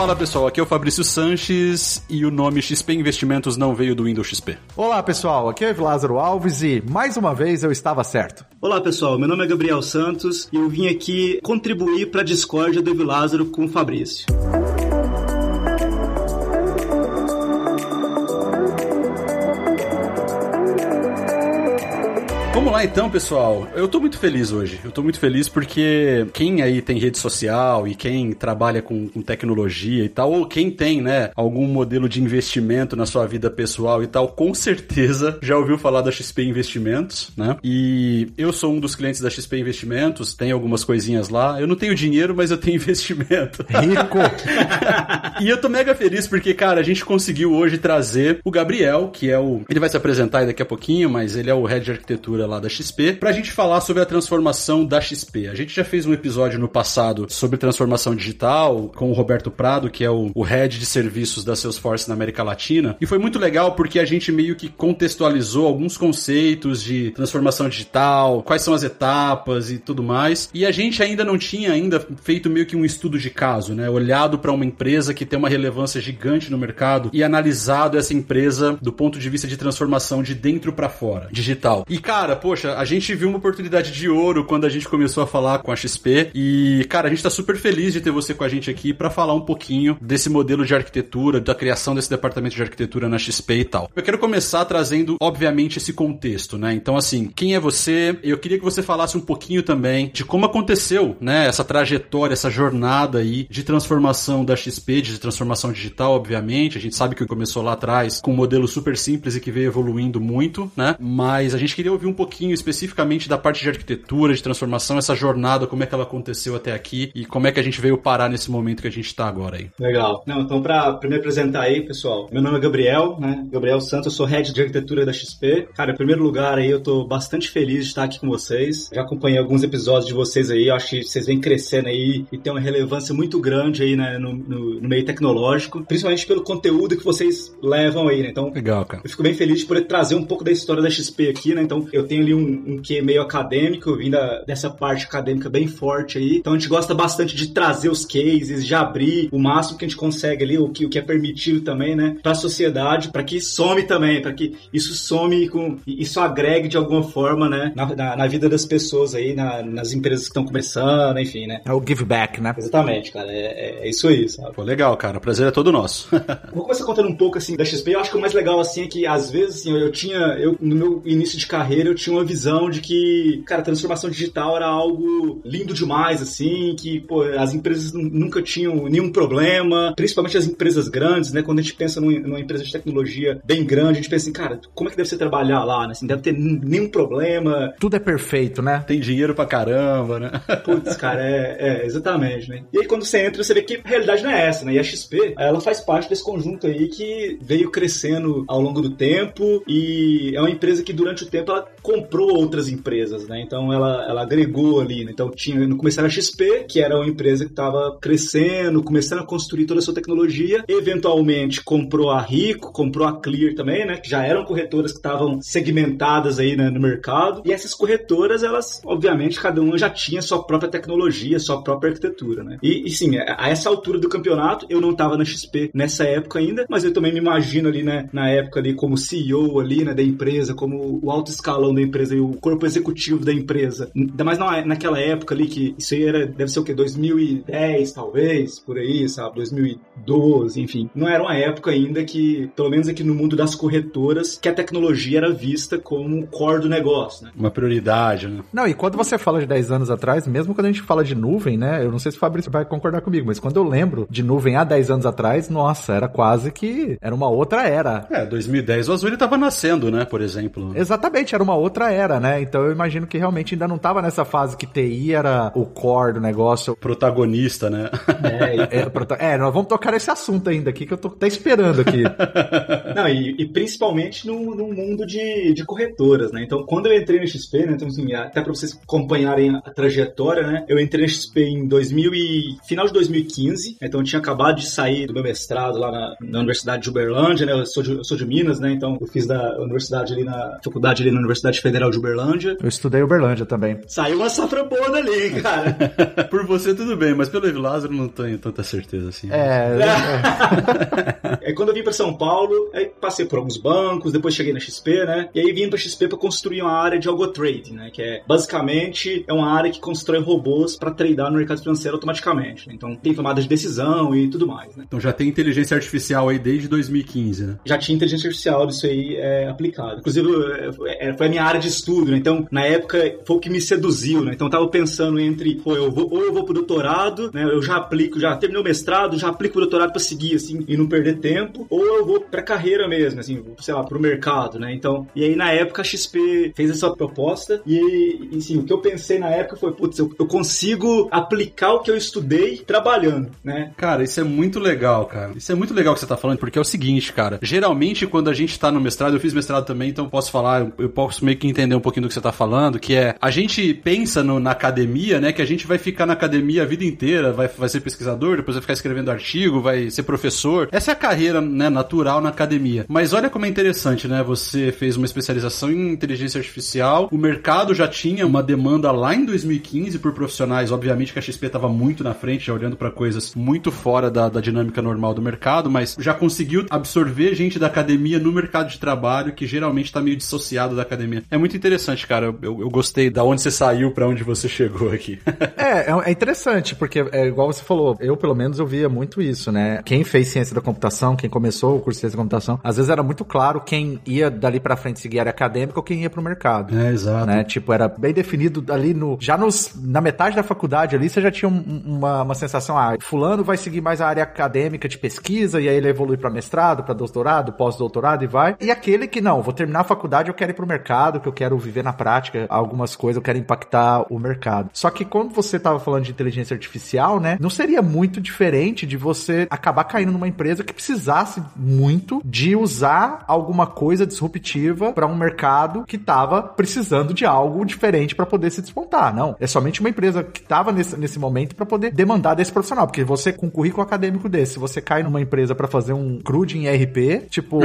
Fala pessoal, aqui é o Fabrício Sanches e o nome XP Investimentos não veio do Windows XP. Olá pessoal, aqui é o Lázaro Alves e mais uma vez eu estava certo. Olá pessoal, meu nome é Gabriel Santos e eu vim aqui contribuir para a discórdia do Lázaro com o Fabrício. Vamos lá então, pessoal. Eu tô muito feliz hoje. Eu tô muito feliz porque quem aí tem rede social e quem trabalha com, com, tecnologia e tal, ou quem tem, né, algum modelo de investimento na sua vida pessoal e tal, com certeza já ouviu falar da XP Investimentos, né? E eu sou um dos clientes da XP Investimentos, tem algumas coisinhas lá. Eu não tenho dinheiro, mas eu tenho investimento. Rico! e eu tô mega feliz porque, cara, a gente conseguiu hoje trazer o Gabriel, que é o. Ele vai se apresentar daqui a pouquinho, mas ele é o head de arquitetura lá da XP, pra gente falar sobre a transformação da XP. A gente já fez um episódio no passado sobre transformação digital com o Roberto Prado, que é o, o head de serviços da Salesforce na América Latina, e foi muito legal porque a gente meio que contextualizou alguns conceitos de transformação digital, quais são as etapas e tudo mais. E a gente ainda não tinha ainda feito meio que um estudo de caso, né? Olhado para uma empresa que tem uma relevância gigante no mercado e analisado essa empresa do ponto de vista de transformação de dentro para fora, digital. E cara, poxa, a gente viu uma oportunidade de ouro quando a gente começou a falar com a XP e, cara, a gente tá super feliz de ter você com a gente aqui para falar um pouquinho desse modelo de arquitetura, da criação desse departamento de arquitetura na XP e tal. Eu quero começar trazendo, obviamente, esse contexto, né? Então, assim, quem é você? Eu queria que você falasse um pouquinho também de como aconteceu, né, essa trajetória, essa jornada aí de transformação da XP, de transformação digital, obviamente. A gente sabe que começou lá atrás com um modelo super simples e que veio evoluindo muito, né? Mas a gente queria ouvir um pouquinho especificamente da parte de arquitetura, de transformação, essa jornada, como é que ela aconteceu até aqui e como é que a gente veio parar nesse momento que a gente está agora aí. Legal. Não, então, para primeiro apresentar aí, pessoal, meu nome é Gabriel, né? Gabriel Santos, eu sou head de arquitetura da XP. Cara, em primeiro lugar aí, eu tô bastante feliz de estar aqui com vocês. Já acompanhei alguns episódios de vocês aí, eu acho que vocês vêm crescendo aí e tem uma relevância muito grande aí né, no, no, no meio tecnológico, principalmente pelo conteúdo que vocês levam aí, né? Então, Legal, cara. eu fico bem feliz de poder trazer um pouco da história da XP aqui, né? Então, eu tenho ali um, um quê meio acadêmico, vindo dessa parte acadêmica bem forte aí. Então a gente gosta bastante de trazer os cases, de abrir o máximo que a gente consegue ali, o que, o que é permitido também, né, para a sociedade, para que some também, para que isso some com isso agregue de alguma forma, né, na, na, na vida das pessoas aí, na, nas empresas que estão começando, enfim, né. É o give back, né? Exatamente, cara, é, é, é isso aí, sabe? Pô, legal, cara, o prazer é todo nosso. Vou começar contando um pouco assim da XP. Eu acho que o mais legal assim é que às vezes assim, eu tinha, eu no meu início de carreira eu tinha uma visão de que, cara, transformação digital era algo lindo demais, assim, que, pô, as empresas nunca tinham nenhum problema, principalmente as empresas grandes, né? Quando a gente pensa numa, numa empresa de tecnologia bem grande, a gente pensa assim, cara, como é que deve ser trabalhar lá, né? Assim, deve ter nenhum problema. Tudo é perfeito, né? Tem dinheiro pra caramba, né? Putz, cara, é, é, exatamente, né? E aí quando você entra, você vê que a realidade não é essa, né? E a XP, ela faz parte desse conjunto aí que veio crescendo ao longo do tempo e é uma empresa que durante o tempo ela comprou outras empresas, né? Então ela, ela agregou ali, né? Então tinha no começo era a XP, que era uma empresa que estava crescendo, começando a construir toda a sua tecnologia. Eventualmente comprou a Rico, comprou a Clear também, né? Que já eram corretoras que estavam segmentadas aí né, no mercado. E essas corretoras, elas, obviamente, cada uma já tinha sua própria tecnologia, sua própria arquitetura, né? E, e sim, a essa altura do campeonato, eu não estava na XP nessa época ainda, mas eu também me imagino ali, né? Na época ali como CEO ali, né? Da empresa, como o alto escalão da empresa e o corpo executivo da empresa. Ainda mais na, naquela época ali que isso aí era, deve ser o quê? 2010, talvez, por aí, sabe? 2012, enfim. Não era uma época ainda que, pelo menos aqui no mundo das corretoras, que a tecnologia era vista como o core do negócio, né? Uma prioridade, né? Não, e quando você fala de 10 anos atrás, mesmo quando a gente fala de nuvem, né? Eu não sei se o Fabrício vai concordar comigo, mas quando eu lembro de nuvem há 10 anos atrás, nossa, era quase que. Era uma outra era. É, 2010 o Azure estava nascendo, né? Por exemplo. Exatamente, era uma outra outra era, né? Então eu imagino que realmente ainda não tava nessa fase que TI era o core do negócio. Protagonista, né? É, é, é, nós vamos tocar esse assunto ainda aqui que eu tô até esperando aqui. Não, e, e principalmente no, no mundo de, de corretoras, né? Então, quando eu entrei no XP, né? Então, assim, até para vocês acompanharem a trajetória, né? Eu entrei no XP em 2000 e, final de 2015, então eu tinha acabado de sair do meu mestrado lá na, na Universidade de Uberlândia, né? Eu sou de, eu sou de Minas, né? Então eu fiz da universidade ali na faculdade ali na Universidade Federal de Uberlândia. Eu estudei Uberlândia também. Saiu uma safra boa dali, cara. Por você tudo bem, mas pelo Evilásio Lázaro não tenho tanta certeza assim. É. é. é quando eu vim para São Paulo, aí passei por alguns bancos, depois cheguei na XP, né? E aí vim para XP para construir uma área de algo trading, né? Que é basicamente é uma área que constrói robôs para tradar no mercado financeiro automaticamente. Né? Então tem tomada de decisão e tudo mais, né? Então já tem inteligência artificial aí desde 2015, né? Já tinha inteligência artificial disso aí é, aplicado. Inclusive é, foi a minha área de estudo, né? Então na época foi o que me seduziu, né? Então eu tava pensando entre, pô, eu vou, ou eu vou pro doutorado, né? Eu já aplico, já terminei o mestrado, já aplico o doutorado para seguir assim e não perder tempo, ou eu vou para carreira mesmo, assim, sei lá, pro mercado, né? Então, e aí na época a XP fez essa proposta e, assim, o que eu pensei na época foi, putz, eu, eu consigo aplicar o que eu estudei trabalhando, né? Cara, isso é muito legal, cara. Isso é muito legal que você tá falando, porque é o seguinte, cara, geralmente quando a gente tá no mestrado, eu fiz mestrado também, então posso falar, eu posso meio que entender um pouquinho do que você tá falando, que é, a gente pensa no, na academia, né, que a gente vai ficar na academia a vida inteira, vai, vai ser pesquisador, depois vai ficar escrevendo artigo, vai ser professor. Essa é a carreira, né, natural na academia. Mas olha como é interessante, né? Você fez uma especialização em inteligência artificial, o mercado já tinha uma demanda lá em 2015 por profissionais, obviamente que a XP estava muito na frente, já olhando para coisas muito fora da, da dinâmica normal do mercado, mas já conseguiu absorver gente da academia no mercado de trabalho que geralmente está meio dissociado da academia. É muito interessante, cara. Eu, eu gostei da onde você saiu para onde você chegou aqui. é, é, é interessante, porque é igual você falou, eu pelo menos eu via muito isso, né? Quem fez ciência da computação, quem começou o curso de ciência da computação, às vezes era muito claro quem ia dali para frente seguir área acadêmica ou quem ia pro mercado. É, exato. Né? Tipo, era bem definido ali no. Já nos, na metade da faculdade ali, você já tinha um, uma, uma sensação, ah, fulano vai seguir mais a área acadêmica de pesquisa, e aí ele evolui para mestrado, para doutorado, pós-doutorado e vai. E aquele que não, vou terminar a faculdade, eu quero ir pro mercado, que eu quero viver na prática algumas coisas, eu quero impactar o mercado. Só que quando você tava falando de inteligência artificial, né, não seria muito diferente de você acabar caindo numa empresa que precisasse muito de usar alguma coisa disruptiva para um mercado que estava precisando de algo diferente para poder se despontar. Não, é somente uma empresa que estava nesse, nesse momento para poder demandar desse profissional, porque você com um currículo acadêmico desse, se você cai numa empresa para fazer um crude em RP, tipo,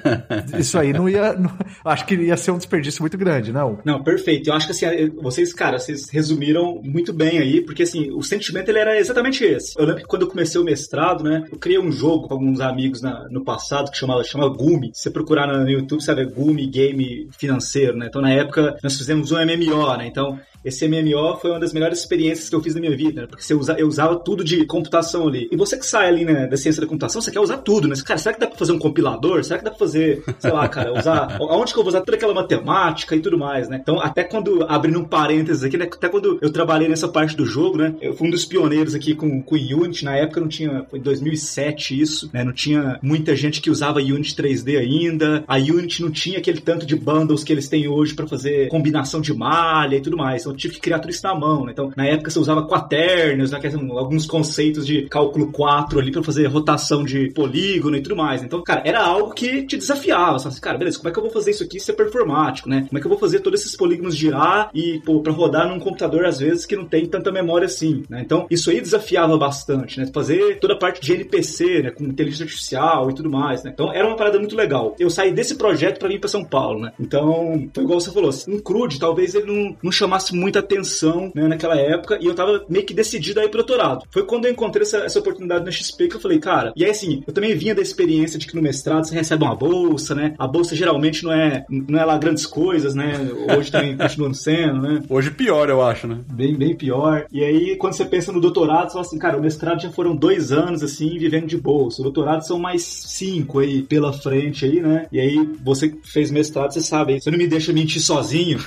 isso aí não ia, não, acho que ia ser um desperdício muito grande, não? Não, perfeito. Eu acho que assim, vocês, cara, vocês resumiram muito bem aí, porque assim, o sentimento ele era exatamente esse. Eu lembro que quando eu comecei o mestrado, né, eu criei um jogo com alguns amigos na, no passado que chamava, chamava Gumi. Se você procurar no YouTube, sabe, é Gumi Game Financeiro, né? Então, na época, nós fizemos um MMO, né? Então, esse MMO foi uma das melhores experiências que eu fiz na minha vida, né? Porque você usa, eu usava tudo de computação ali. E você que sai ali, né, da ciência da computação, você quer usar tudo, né? Cara, será que dá pra fazer um compilador? Será que dá pra fazer, sei lá, cara, usar. Aonde que eu vou usar toda aquela matemática e tudo mais, né? Então, até quando, abrindo um parênteses aqui, né? Até quando eu trabalhei nessa parte do jogo, né? Eu fui um dos pioneiros aqui com, com Unity. Na época não tinha. Foi em 2007 isso, né? Não tinha muita gente que usava Unity 3D ainda. A Unity não tinha aquele tanto de bundles que eles têm hoje para fazer combinação de malha e tudo mais. Então, eu tive que criar tudo isso na mão, né? Então, na época você usava quaternos, né? Alguns conceitos de cálculo 4 ali para fazer rotação de polígono e tudo mais. Então, cara, era algo que te desafiava. Você assim, cara, beleza, como é que eu vou fazer isso aqui se é performático, né? Como é que eu vou fazer todos esses polígonos girar e, pô, pra rodar num computador, às vezes, que não tem tanta memória assim, né? Então, isso aí desafiava bastante, né? Fazer toda a parte de NPC, né? Com inteligência artificial e tudo mais, né? Então, era uma parada muito legal. Eu saí desse projeto para vir para São Paulo, né? Então, foi igual você falou, um crude, talvez ele não, não chamasse muita atenção, né? Naquela época, e eu tava meio que decidido a ir pro doutorado. Foi quando eu encontrei essa, essa oportunidade na XP que eu falei, cara, e aí assim, eu também vinha da experiência de que no mestrado você recebe uma bolsa, né? A bolsa geralmente não é, não é lá grandes coisas, né? Hoje também continua sendo, né? Hoje pior, eu acho, né? Bem, bem pior. E aí, quando você pensa no doutorado, você fala assim, cara, o mestrado já foram dois anos, assim, vivendo de bolsa. O doutorado são mais cinco aí pela frente aí, né? E aí, você fez mestrado, você sabe, você não me deixa mentir sozinho.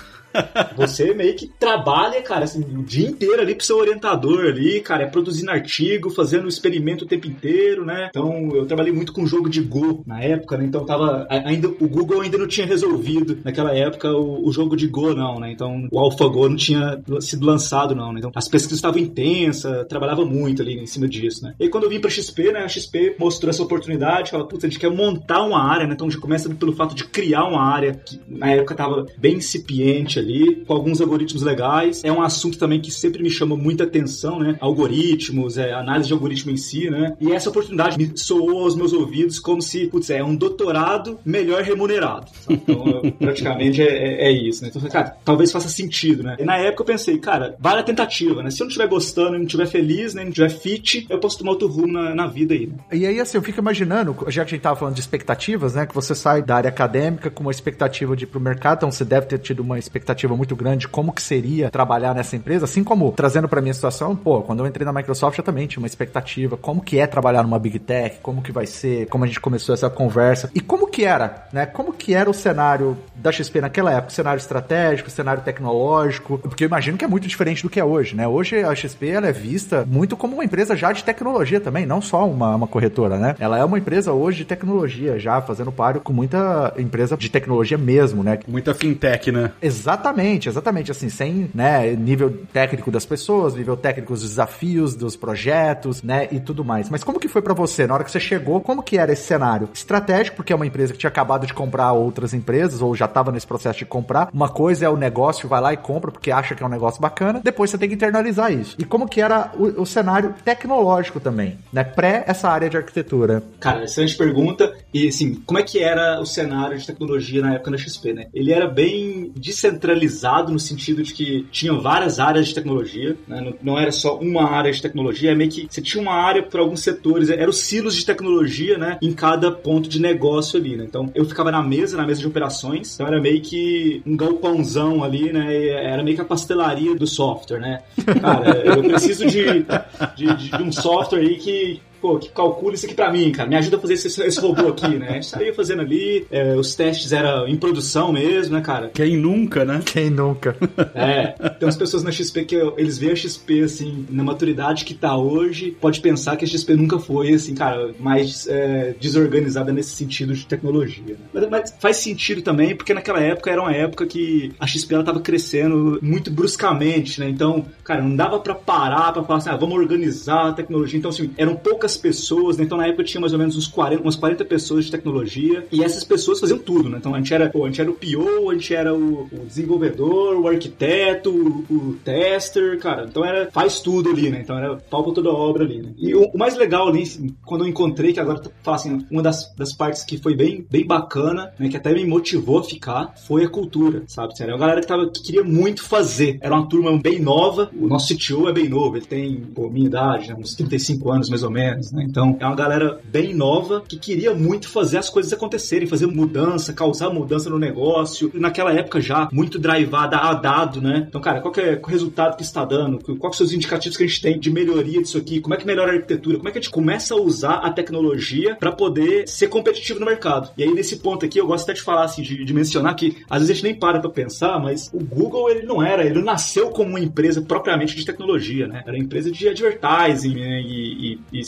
Você meio que trabalha, cara, assim, o dia inteiro ali pro seu orientador ali, cara, é produzindo artigo, fazendo experimento o tempo inteiro, né? Então, eu trabalhei muito com jogo de Go na época, né? Então, tava ainda o Google ainda não tinha resolvido naquela época o, o jogo de Go, não, né? Então, o AlphaGo não tinha sido lançado, não, né? Então, as pesquisas estavam intensas, trabalhava muito ali em cima disso, né? E quando eu vim pra XP, né? A XP mostrou essa oportunidade, fala, putz, a gente quer montar uma área, né? Então, já começa pelo fato de criar uma área que na época tava bem incipiente ali, com alguns algoritmos legais. É um assunto também que sempre me chama muita atenção, né? Algoritmos, é, análise de algoritmo em si, né? E essa oportunidade me soou aos meus ouvidos como se, putz, é um doutorado melhor remunerado. Sabe? Então, praticamente é, é, é, isso, né? Então, cara, talvez faça sentido, né? E na época eu pensei, cara, vale a tentativa, né? Se eu não estiver gostando, não estiver feliz, né? Não estiver fit, eu posso tomar outro rumo na, na vida aí, né? E aí, assim, eu fico imaginando, já que a gente tava falando de expectativas, né? Que você sai da área acadêmica com uma expectativa de ir pro mercado, então você deve ter tido uma expectativa muito grande de como que seria trabalhar nessa empresa, assim como, trazendo pra minha situação, pô, quando eu entrei na Microsoft eu também tinha uma expectativa, como que é trabalhar numa Big Tech, como que vai ser, como a gente começou essa conversa, e como que era, né? Como que era o cenário da XP naquela época, o cenário estratégico, o cenário tecnológico, porque eu imagino que é muito diferente do que é hoje, né? Hoje a XP ela é vista muito como uma empresa já de tecnologia também, não só uma, uma corretora, né? Ela é uma empresa hoje de tecnologia, já fazendo páreo com muita empresa de tecnologia mesmo, né? Muita fintech, né? Exatamente, exatamente, assim, sem, né, nível técnico das pessoas, nível técnico dos desafios, dos projetos, né, e tudo mais. Mas como que foi para você, na hora que você chegou, como que era esse cenário? Estratégico, porque é uma empresa que tinha acabado de comprar outras empresas, ou já estava nesse processo de comprar. Uma coisa é o negócio, vai lá e compra porque acha que é um negócio bacana, depois você tem que internalizar isso. E como que era o, o cenário tecnológico também, né, pré essa área de arquitetura? Cara, excelente pergunta. E assim, como é que era o cenário de tecnologia na época da XP, né? Ele era bem descentralizado no sentido de que tinha várias áreas de tecnologia, né? não, não, era só uma área de tecnologia, é meio que você tinha uma área para alguns setores, eram os silos de tecnologia, né? Em cada ponto de negócio ali, né? Então eu ficava na mesa, na mesa de operações, então era meio que um galpãozão ali, né? Era meio que a pastelaria do software, né? Cara, eu preciso de, de, de um software aí que, pô, que calcula isso aqui pra mim, cara, me ajuda a fazer esse, esse robô aqui, né? A gente saía fazendo ali, é, os testes eram em produção mesmo, né, cara? Quem nunca, né? Quem nunca? É, tem umas pessoas na XP que eles veem a XP, assim, na maturidade que tá hoje, pode pensar que a XP nunca foi, assim, cara, mais é, desorganizada nesse sentido de tecnologia, né? mas, mas, faz sentido também, porque naquela época era uma época que a XP ela tava crescendo muito bruscamente, né? Então, cara, não dava para parar pra falar assim, ah, vamos organizar a tecnologia. Então, assim, eram poucas pessoas, né? Então na época tinha mais ou menos uns 40, umas 40 pessoas de tecnologia e essas pessoas faziam tudo, né? Então a gente era, pô, a gente era o PO, a gente era o, o desenvolvedor, o arquiteto, o, o, tester, cara. Então era, faz tudo ali, né? Então era pau pra toda a obra ali, né? E o, o mais legal ali, quando eu encontrei, que agora falo assim, uma das, das partes que foi bem, bem bacana, né? Que até me motivou a ficar, foi a cultura, sabe? Era uma galera que, tava, que queria muito fazer. Era uma turma bem nova, o nosso CTO é bem novo, ele tem, pô, minha idade, né? uns 35 anos mais ou menos, né? Então é uma galera bem nova que queria muito fazer as coisas acontecerem, fazer mudança, causar mudança no negócio. E naquela época já muito drivada a dado, né? Então, cara, qual é o resultado que está dando? Quais são os indicativos que a gente tem de melhoria disso aqui? Como é que melhora a arquitetura? Como é que a gente começa a usar a tecnologia para poder ser competitivo no mercado? E aí nesse ponto aqui eu gosto até de falar assim, de, de mencionar que às vezes a gente nem para para pensar, mas o Google ele não era, ele nasceu como uma empresa propriamente de tecnologia, né? Era empresa de advertising né? e, e, e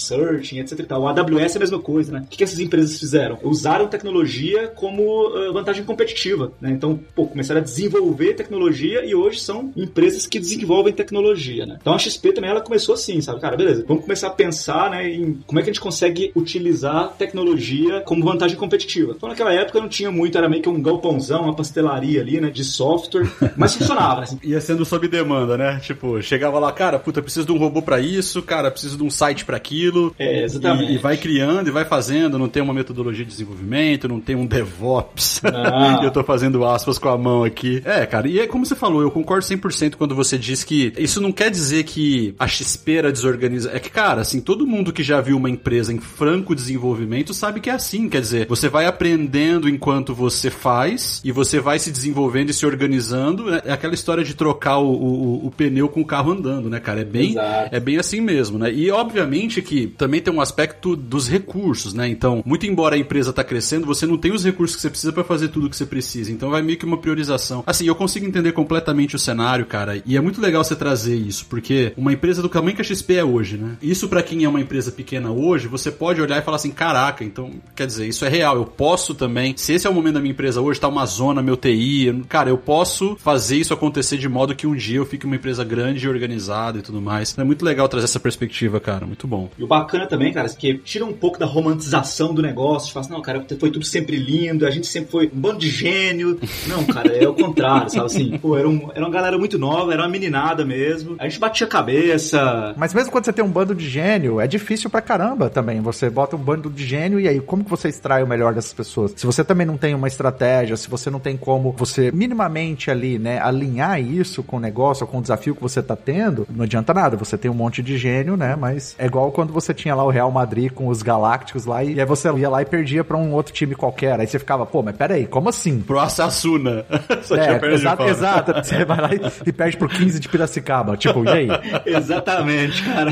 etc e tal. O AWS é a mesma coisa, né? O que essas empresas fizeram? Usaram tecnologia como vantagem competitiva, né? Então, pô, começaram a desenvolver tecnologia e hoje são empresas que desenvolvem tecnologia, né? Então a XP também ela começou assim, sabe? Cara, beleza, vamos começar a pensar, né, em como é que a gente consegue utilizar tecnologia como vantagem competitiva. Então naquela época não tinha muito, era meio que um galpãozão, uma pastelaria ali, né, de software, mas funcionava? Assim. Ia sendo sob demanda, né? Tipo, chegava lá, cara, puta, preciso de um robô para isso, cara, preciso de um site para aquilo. É, exatamente. E, e, vai criando e vai fazendo, não tem uma metodologia de desenvolvimento, não tem um DevOps. Ah. eu tô fazendo aspas com a mão aqui. É, cara, e é como você falou, eu concordo 100% quando você diz que isso não quer dizer que a XP era desorganizada. É que, cara, assim, todo mundo que já viu uma empresa em franco desenvolvimento sabe que é assim. Quer dizer, você vai aprendendo enquanto você faz e você vai se desenvolvendo e se organizando. É aquela história de trocar o, o, o pneu com o carro andando, né, cara? É bem, é bem assim mesmo, né? E obviamente que também tem um aspecto dos recursos, né? Então, muito embora a empresa tá crescendo, você não tem os recursos que você precisa para fazer tudo o que você precisa. Então vai meio que uma priorização. Assim, eu consigo entender completamente o cenário, cara, e é muito legal você trazer isso, porque uma empresa do tamanho que a XP é hoje, né? Isso para quem é uma empresa pequena hoje, você pode olhar e falar assim, caraca, então, quer dizer, isso é real, eu posso também, se esse é o momento da minha empresa hoje, tá uma zona, meu TI, cara, eu posso fazer isso acontecer de modo que um dia eu fique uma empresa grande e organizada e tudo mais. É muito legal trazer essa perspectiva, cara, muito bom. E o bacana também, cara, é que tira um pouco da romantização do negócio, fala assim, não, cara, foi tudo sempre lindo, a gente sempre foi um bando de gênio. Não, cara, é o contrário, sabe assim? Pô, era, um, era uma galera muito nova, era uma meninada mesmo. A gente batia a cabeça. Mas mesmo quando você tem um bando de gênio, é difícil pra caramba também. Você bota um bando de gênio e aí como que você extrai o melhor dessas pessoas? Se você também não tem uma estratégia, se você não tem como você minimamente ali, né, alinhar isso com o negócio, com o desafio que você tá tendo, não adianta nada. Você tem um monte de gênio, né, mas é igual quando você tinha lá o Real Madrid com os Galácticos lá e aí você ia lá e perdia pra um outro time qualquer. Aí você ficava, pô, mas peraí, como assim? Pro Assassuna. Só é, exato, exato. Você vai lá e, e perde pro 15 de Piracicaba. Tipo, e aí? Exatamente, cara.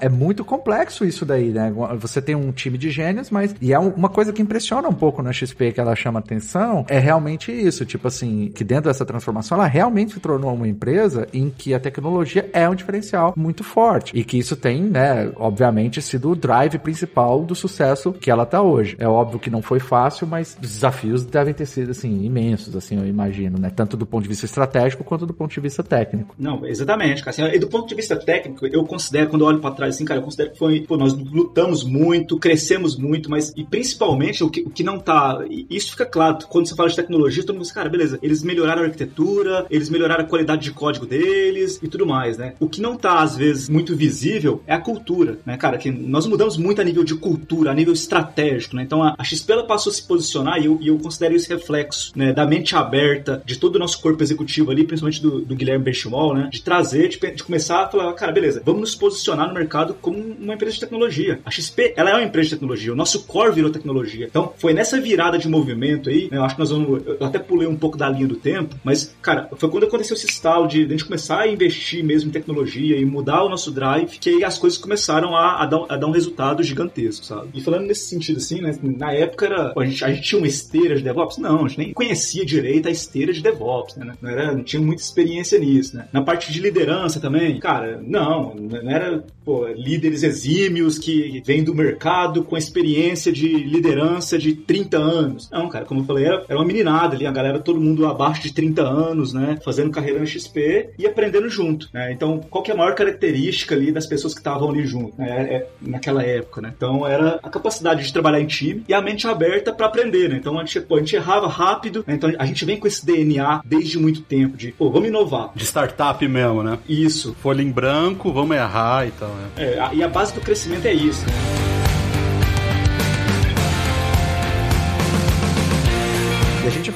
É muito complexo isso daí, né? Você tem um time de gênios, mas. E é uma coisa que impressiona um pouco na XP que ela chama atenção, é realmente isso. Tipo assim, que dentro dessa transformação, ela realmente se tornou uma empresa em que a tecnologia é um diferencial muito forte. E que isso tem, né, obviamente, sido o drive principal do sucesso que ela tá hoje. É óbvio que não foi fácil, mas os desafios devem ter sido, assim, imensos, assim, eu imagino, né? Tanto do ponto de vista estratégico quanto do ponto de vista técnico. Não, exatamente, cara. Assim, e do ponto de vista técnico, eu considero, quando eu olho para trás, assim, cara, eu considero que foi, pô, nós lutamos muito, crescemos muito, mas, e principalmente, o que, o que não tá, isso fica claro, quando você fala de tecnologia, todo mundo diz, cara, beleza, eles melhoraram a arquitetura, eles melhoraram a qualidade de código deles e tudo mais, né? O que não tá, às vezes, muito visível é a cultura, né, cara? Que nós mudamos muito a nível de cultura, a nível estratégico, né? Então, a, XP, ela passou a se posicionar e eu, e eu considero esse reflexo, né, da mente aberta de todo o nosso corpo executivo ali, principalmente do, do Guilherme Benchimol, né? De trazer, de, de, começar a falar, cara, beleza, vamos nos posicionar no mercado como uma empresa de tecnologia. A XP, ela é uma empresa de tecnologia, o nosso core virou tecnologia. Então, foi nessa virada de movimento aí, né, eu acho que nós vamos, eu até pulei um pouco da linha do tempo, mas, cara, foi quando aconteceu esse estalo de, de a gente começar a investir mesmo em tecnologia e mudar o nosso drive, que aí as coisas começaram a, a, dar, a dar um resultado gigantesco, sabe? E falando nesse sentido assim, né, na época era, a gente, a gente tinha uma esteira de DevOps? Não, a gente nem conhecia direito a esteira de DevOps, né? Não, era, não tinha muita experiência nisso, né? Na parte de liderança também, cara, não, não era pô, líderes exímios que vêm do mercado com experiência de liderança de 30 anos. Não, cara, como eu falei, era, era uma meninada ali, a galera, todo mundo abaixo de 30 anos, né? Fazendo carreira no XP e aprendendo junto, né? Então, qual que é a maior característica ali das pessoas que estavam ali junto, né? É, naquela época, né? Então, era a capacidade de trabalhar em time e a mente aberta para aprender, né? Então, a gente, pô, a gente errava rápido, né? então a gente vem com esse DNA desde muito tempo de, pô, vamos inovar. De startup mesmo, né? Isso. Folha em branco, vamos errar e tal, né? É, e a base do crescimento é isso, né?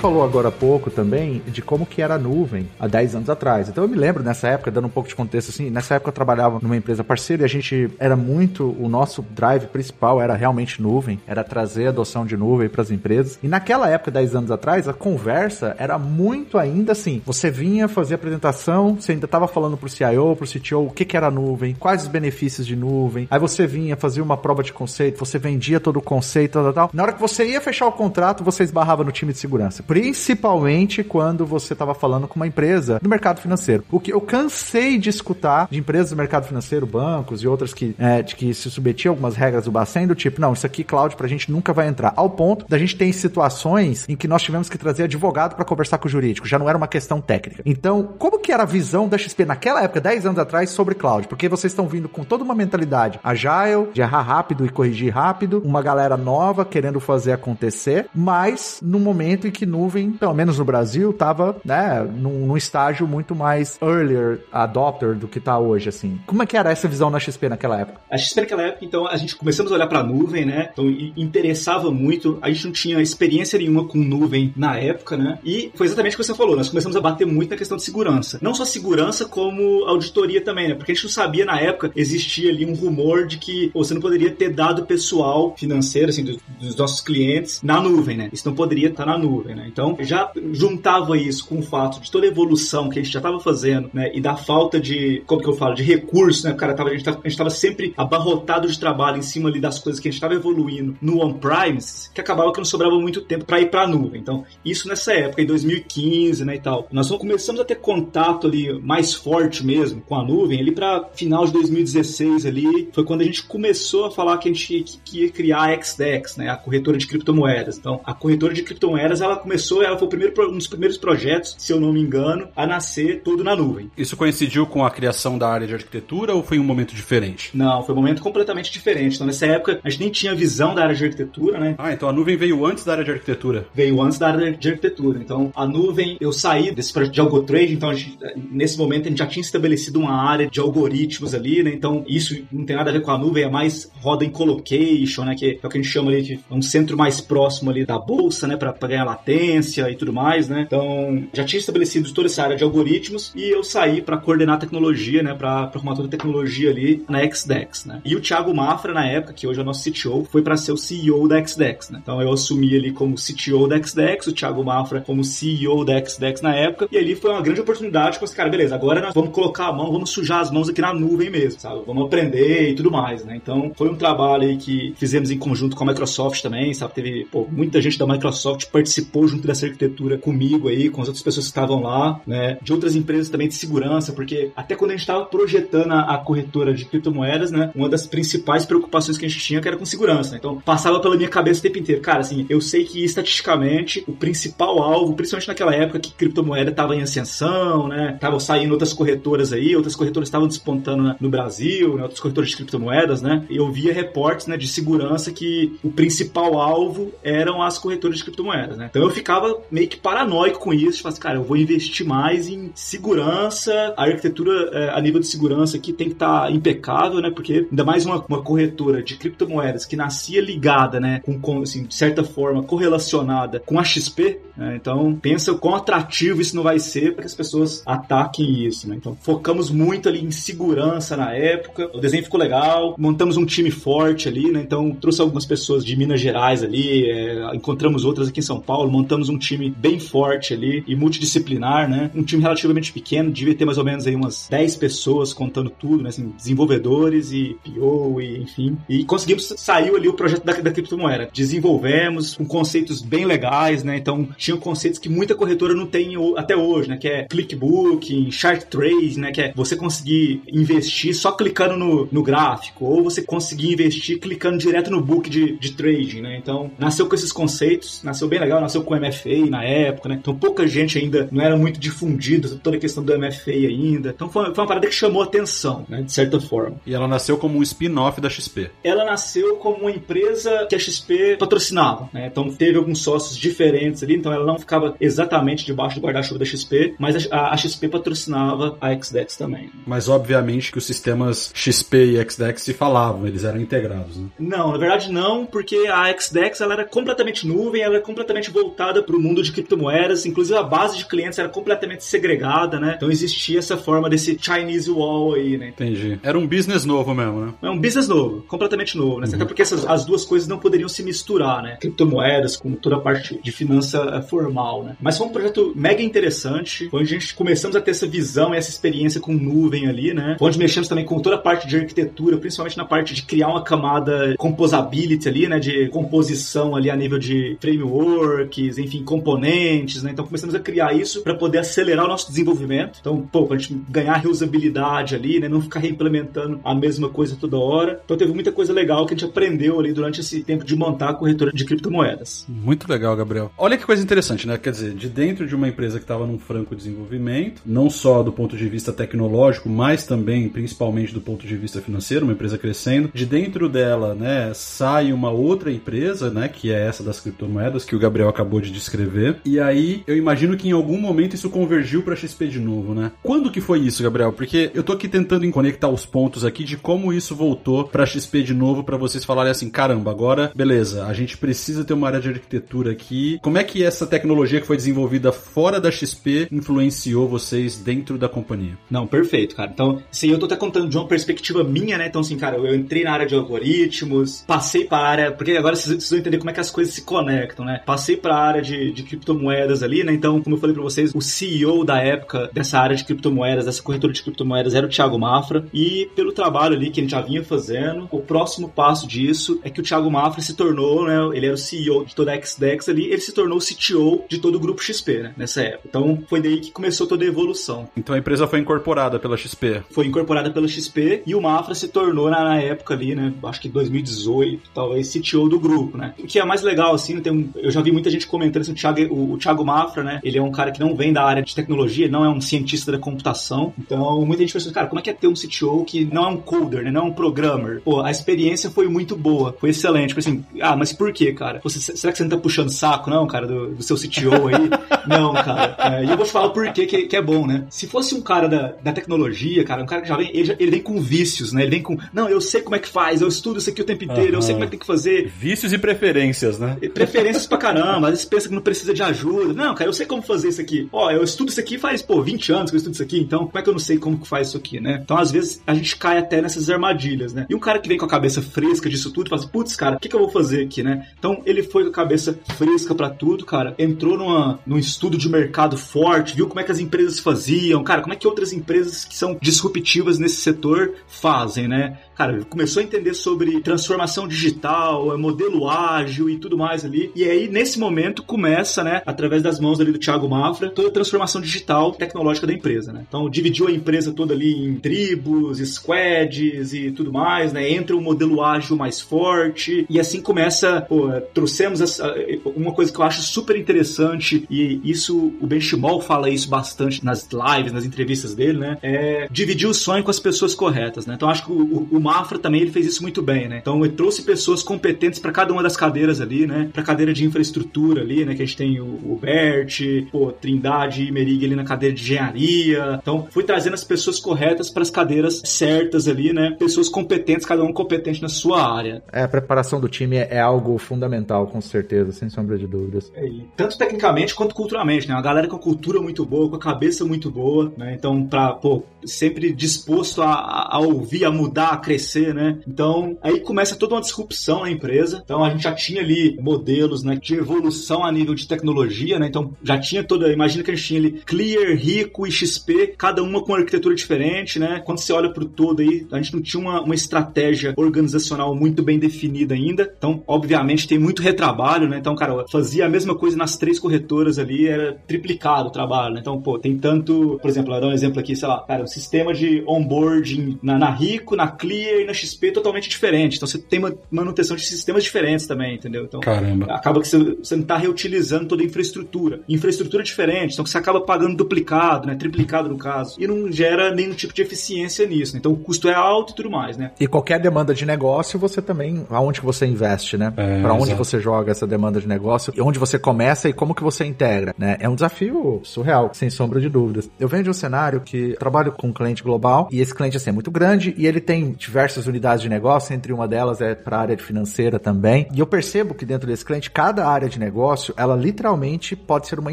Falou agora há pouco também de como que era a nuvem há 10 anos atrás. Então eu me lembro nessa época, dando um pouco de contexto assim, nessa época eu trabalhava numa empresa parceira e a gente era muito, o nosso drive principal era realmente nuvem, era trazer adoção de nuvem para as empresas. E naquela época, 10 anos atrás, a conversa era muito ainda assim. Você vinha fazer a apresentação, você ainda estava falando pro CIO, pro CTO, o que que era nuvem, quais os benefícios de nuvem. Aí você vinha, fazia uma prova de conceito, você vendia todo o conceito, tal, tal, tal. Na hora que você ia fechar o contrato, você esbarrava no time de segurança, principalmente quando você estava falando com uma empresa do mercado financeiro. O que eu cansei de escutar de empresas do mercado financeiro, bancos e outras que, é, de que se submetiam a algumas regras do Bacen, do tipo, não, isso aqui, cloud, pra gente nunca vai entrar. Ao ponto da gente ter situações em que nós tivemos que trazer advogado para conversar com o jurídico, já não era uma questão técnica. Então, como que era a visão da XP naquela época, 10 anos atrás, sobre cloud? Porque vocês estão vindo com toda uma mentalidade agile, de errar rápido e corrigir rápido, uma galera nova querendo fazer acontecer, mas no momento em que nuvem, pelo menos no Brasil, tava, né, num, num estágio muito mais earlier adopter do que tá hoje, assim. Como é que era essa visão na XP naquela época? A XP naquela época, então, a gente começamos a olhar pra nuvem, né, então interessava muito, a gente não tinha experiência nenhuma com nuvem na época, né, e foi exatamente o que você falou, nós começamos a bater muito na questão de segurança. Não só segurança, como auditoria também, né, porque a gente não sabia na época, existia ali um rumor de que você não poderia ter dado pessoal financeiro, assim, dos, dos nossos clientes na nuvem, né, isso não poderia estar na nuvem, né, Então, já juntava isso com o fato de toda a evolução que a gente já estava fazendo, né? E da falta de, como que eu falo, de recursos, né? Cara tava, a gente estava sempre abarrotado de trabalho em cima ali das coisas que a gente estava evoluindo no on-premise, que acabava que não sobrava muito tempo para ir para a nuvem. Então, isso nessa época, em 2015, né, e tal. Nós começamos a ter contato ali mais forte mesmo com a nuvem ali para final de 2016 ali, foi quando a gente começou a falar que a gente que ia criar a XDEX, né, a corretora de criptomoedas. Então, a corretora de criptomoedas, ela começou, ela foi primeiro, um dos primeiros projetos, se eu não me engano, a nascer todo na nuvem. Isso coincidiu com a criação da área de arquitetura ou foi um momento diferente? Não, foi um momento completamente diferente. Então, nessa época, a gente nem tinha visão da área de arquitetura, né? Ah, então a nuvem veio antes da área de arquitetura? Veio antes da área de arquitetura. Então, a nuvem, eu saí desse projeto de AlgoTrade, então gente, nesse momento a gente já tinha estabelecido uma área de algoritmos ali, né? Então, isso não tem nada a ver com a nuvem, é mais roda em colocation, né? Que é o que a gente chama ali de um centro mais próximo ali da bolsa, né? Para ganhar latência e tudo mais, né? Então, já tinha estabelecido toda essa área de algoritmos e eu saí para coordenar a tecnologia, né? Para arrumar toda a tecnologia ali na XDEX, né? E o Thiago Mafra, na época, que hoje é o nosso CTO, foi para ser o CEO da XDEX, né? Então, eu assumi ali como CTO da XDEX, o Thiago Mafra como CEO da XDEX na época, e ali foi uma grande oportunidade com esse cara, beleza, agora nós vamos colocar a mão, vamos sujar as mãos aqui na nuvem mesmo, sabe? Vamos aprender e tudo mais, né? Então, foi um trabalho aí que fizemos em conjunto com a Microsoft também, sabe? Teve, pô, muita gente da Microsoft participou junto dessa arquitetura comigo aí, com as outras pessoas que estavam lá, né? De outras empresas também de segurança, porque até quando a gente estava projetando a, a, corretora de criptomoedas, né? Uma das principais preocupações que a gente tinha que era com segurança, né? Então, passava pela minha cabeça o tempo inteiro. Cara, assim, eu sei que estatisticamente o principal alvo, principalmente naquela época que criptomoeda estava em ascensão, né? Estavam saindo outras corretoras aí, outras corretoras estavam despontando no Brasil, né? outras corretoras de criptomoedas, né? Eu via reportes, né, de segurança que o principal alvo eram as corretoras de criptomoedas, né? Então eu ficava meio que paranoico com isso, tipo assim, cara, eu vou investir mais em segurança, a arquitetura é, a nível de segurança aqui tem que estar tá impecável, né? Porque ainda mais uma, uma corretora de criptomoedas que nascia ligada, né, com, com assim, de certa forma correlacionada com a XP, né? Então pensa o quão atrativo isso não vai ser para que as pessoas ataquem isso, né? Então focamos muito ali em segurança na época, o desenho ficou legal, montamos um time forte ali, né? Então trouxe algumas pessoas de Minas Gerais ali, é, encontramos outras aqui em São Paulo, montamos um time bem forte ali e multidisciplinar, né? Um time relativamente pequeno, devia ter mais ou menos aí umas 10 pessoas contando tudo, né? Assim, desenvolvedores e PO e enfim. E conseguimos, saiu ali o projeto da, da criptomoeda. Desenvolvemos com conceitos bem legais, né? Então tinham conceitos que muita corretora não tem até hoje, né? Que é clickbook, chart trade, né? Que é você conseguir investir só clicando no, no gráfico, ou você conseguir investir clicando direto no book de, de trading, né? Então, nasceu com esses conceitos, nasceu bem legal, nasceu com o MFA na época, né? Então, pouca gente ainda não era muito difundido toda a questão do MFA ainda. Então, foi, foi uma parada que chamou atenção, né? De certa forma. E ela nasceu como um spin-off da XP. Ela nasceu como uma empresa que a XP patrocinava, né? Então, teve alguns sócios diferentes ali, então ela não ficava exatamente debaixo do guarda-chuva da XP, mas a, a, XP patrocinava a XDEX também. Mas, obviamente, que os sistemas XP e XDEX se falavam, eles eram integrados, né? Não, na verdade não, porque a XDEX ela era completamente nuvem, ela era completamente voltada para o mundo de criptomoedas, inclusive a base de clientes era completamente segregada, né? Então existia essa forma desse Chinese Wall aí, né? Entendi. Era um business novo mesmo, né? É um business novo, completamente novo, né? Uhum. Até porque essas, as duas coisas não poderiam se misturar, né? Criptomoedas com toda a parte de finança eh, formal, né? Mas foi um projeto mega interessante, onde a gente começamos a ter essa visão e essa experiência com nuvem ali, né? Onde mexemos também com toda a parte de arquitetura, principalmente na parte de criar uma camada composability ali, né? De composição ali a nível de frameworks, enfim, componentes, né? Então começamos a criar isso para poder acelerar o nosso desenvolvimento. Então, pô, pra gente ganhar reusabilidade ali, né? Não ficar reimplementando a mesma coisa toda hora. Então teve muita coisa legal que a gente aprendeu ali durante esse tempo de montar a corretora de criptomoedas. Muito legal, Gabriel. Olha que coisa interessante, né? Quer dizer, de dentro de uma empresa que estava num franco desenvolvimento, não só do ponto de vista tecnológico, mas também, principalmente do ponto de vista financeiro, uma empresa crescendo, de dentro dela, né, sai uma outra empresa, né, que é essa das criptomoedas que o Gabriel acabou de descrever. E aí, eu imagino que em algum momento isso convergiu para XP de novo, né? Quando que foi isso, Gabriel? Porque eu tô aqui tentando conectar os pontos aqui de como isso voltou para XP de novo para vocês falarem assim, caramba, agora, beleza, a gente precisa ter uma área de arquitetura aqui. Como é que essa tecnologia que foi desenvolvida fora da XP influenciou vocês dentro da companhia? Não, perfeito, cara. Então, sim, eu tô até contando de uma perspectiva minha, né? Então, assim, cara, eu entrei na área de algoritmos, passei para área, porque agora vocês vão entender como é que as coisas se conectam, né? Passei para área de, de criptomoedas ali, né? Então, como eu falei para vocês, o CEO da época dessa área de criptomoedas, dessa corretora de criptomoedas, era o Thiago Mafra. E pelo trabalho ali que ele já vinha fazendo, o próximo passo disso é que o Thiago Mafra se tornou, né? Ele era o CEO de toda a XDEX ali, ele se tornou o CTO de todo o grupo XP, né? Nessa época. Então, foi daí que começou toda a evolução. Então a empresa foi incorporada pela XP. Foi incorporada pela XP e o Mafra se tornou na, na época ali, né? Acho que 2018, talvez CTO do grupo, né? O que é mais legal, assim, tem um, eu já vi muita gente comentando assim, o Thiago, o, o Thiago Mafra, né? Ele é um cara que não vem da área de tecnologia, não é um cientista da computação. Então, muita gente pensa, cara, como é que é ter um CTO que não é um coder, né? Não é um programmer? Pô, a experiência foi muito boa, foi excelente. Tipo assim, ah, mas por quê, cara? Você, será que você não tá puxando saco, não, cara, do, do seu CTO aí? não, cara. É, e eu vou te falar por quê que, que, é bom, né? Se fosse um cara da, da tecnologia, cara, um cara que já vem, ele, já, ele vem com vícios, né? Ele vem com, não, eu sei como é que faz, eu estudo isso aqui o tempo inteiro, uhum. eu sei como é que tem que fazer. Vícios e preferências, né? Preferências pra caramba, pensa que não precisa de ajuda. Não, cara, eu sei como fazer isso aqui. Ó, eu estudo isso aqui faz, pô, 20 anos que eu estudo isso aqui, então como é que eu não sei como que faz isso aqui, né? Então, às vezes, a gente cai até nessas armadilhas, né? E um cara que vem com a cabeça fresca disso tudo, fala assim, putz, cara, o que, que eu vou fazer aqui, né? Então, ele foi com a cabeça fresca para tudo, cara, entrou numa, num estudo de mercado forte, viu como é que as empresas faziam, cara, como é que outras empresas que são disruptivas nesse setor fazem, né? cara, começou a entender sobre transformação digital, é, modelo ágil e tudo mais ali. E aí, nesse momento, começa, né, através das mãos ali do Thiago Mafra, toda a transformação digital tecnológica da empresa, né? Então, dividiu a empresa toda ali em tribos, squads e tudo mais, né? Entra um modelo ágil mais forte e assim começa, pô, trouxemos essa, uma coisa que eu acho super interessante e isso, o Benchimol fala isso bastante nas lives, nas entrevistas dele, né? É dividir o sonho com as pessoas corretas, né? Então, acho que o, o Mafra também ele fez isso muito bem, né? Então ele trouxe pessoas competentes para cada uma das cadeiras ali, né? Para cadeira de infraestrutura ali, né? Que a gente tem o, o Bert, pô, Trindade e Merig ali na cadeira de engenharia. Então fui trazendo as pessoas corretas para as cadeiras certas ali, né? Pessoas competentes, cada um competente na sua área. É, a preparação do time é, é algo fundamental, com certeza, sem sombra de dúvidas. É, tanto tecnicamente quanto culturalmente, né? Uma galera com a cultura muito boa, com a cabeça muito boa, né? Então, pra, pô, sempre disposto a, a ouvir, a mudar, a crescer crescer, né? Então, aí começa toda uma disrupção na empresa. Então, a gente já tinha ali modelos, né, de evolução a nível de tecnologia, né? Então, já tinha toda, imagina que a gente tinha ali Clear, Rico e XP, cada uma com uma arquitetura diferente, né? Quando você olha pro todo aí, a gente não tinha uma, uma estratégia organizacional muito bem definida ainda. Então, obviamente, tem muito retrabalho, né? Então, cara, fazia a mesma coisa nas três corretoras ali, era triplicado o trabalho, né? Então, pô, tem tanto, por exemplo, vou dar um exemplo aqui, sei lá, cara, um sistema de onboarding na, na Rico, na Clear e na XP totalmente diferente. Então você tem uma manutenção de sistemas diferentes também, entendeu? Então Caramba. acaba que você, você não está reutilizando toda a infraestrutura. Infraestrutura diferente, então você acaba pagando duplicado, né? Triplicado no caso. E não gera nenhum tipo de eficiência nisso. Né? Então o custo é alto e tudo mais, né? E qualquer demanda de negócio, você também. Aonde que você investe, né? É, para onde exato. você joga essa demanda de negócio e onde você começa e como que você integra, né? É um desafio surreal, sem sombra de dúvidas. Eu venho de um cenário que trabalho com um cliente global e esse cliente assim, é muito grande e ele tem diversas unidades de negócio, entre uma delas é para a área financeira também. E eu percebo que dentro desse cliente, cada área de negócio, ela literalmente pode ser uma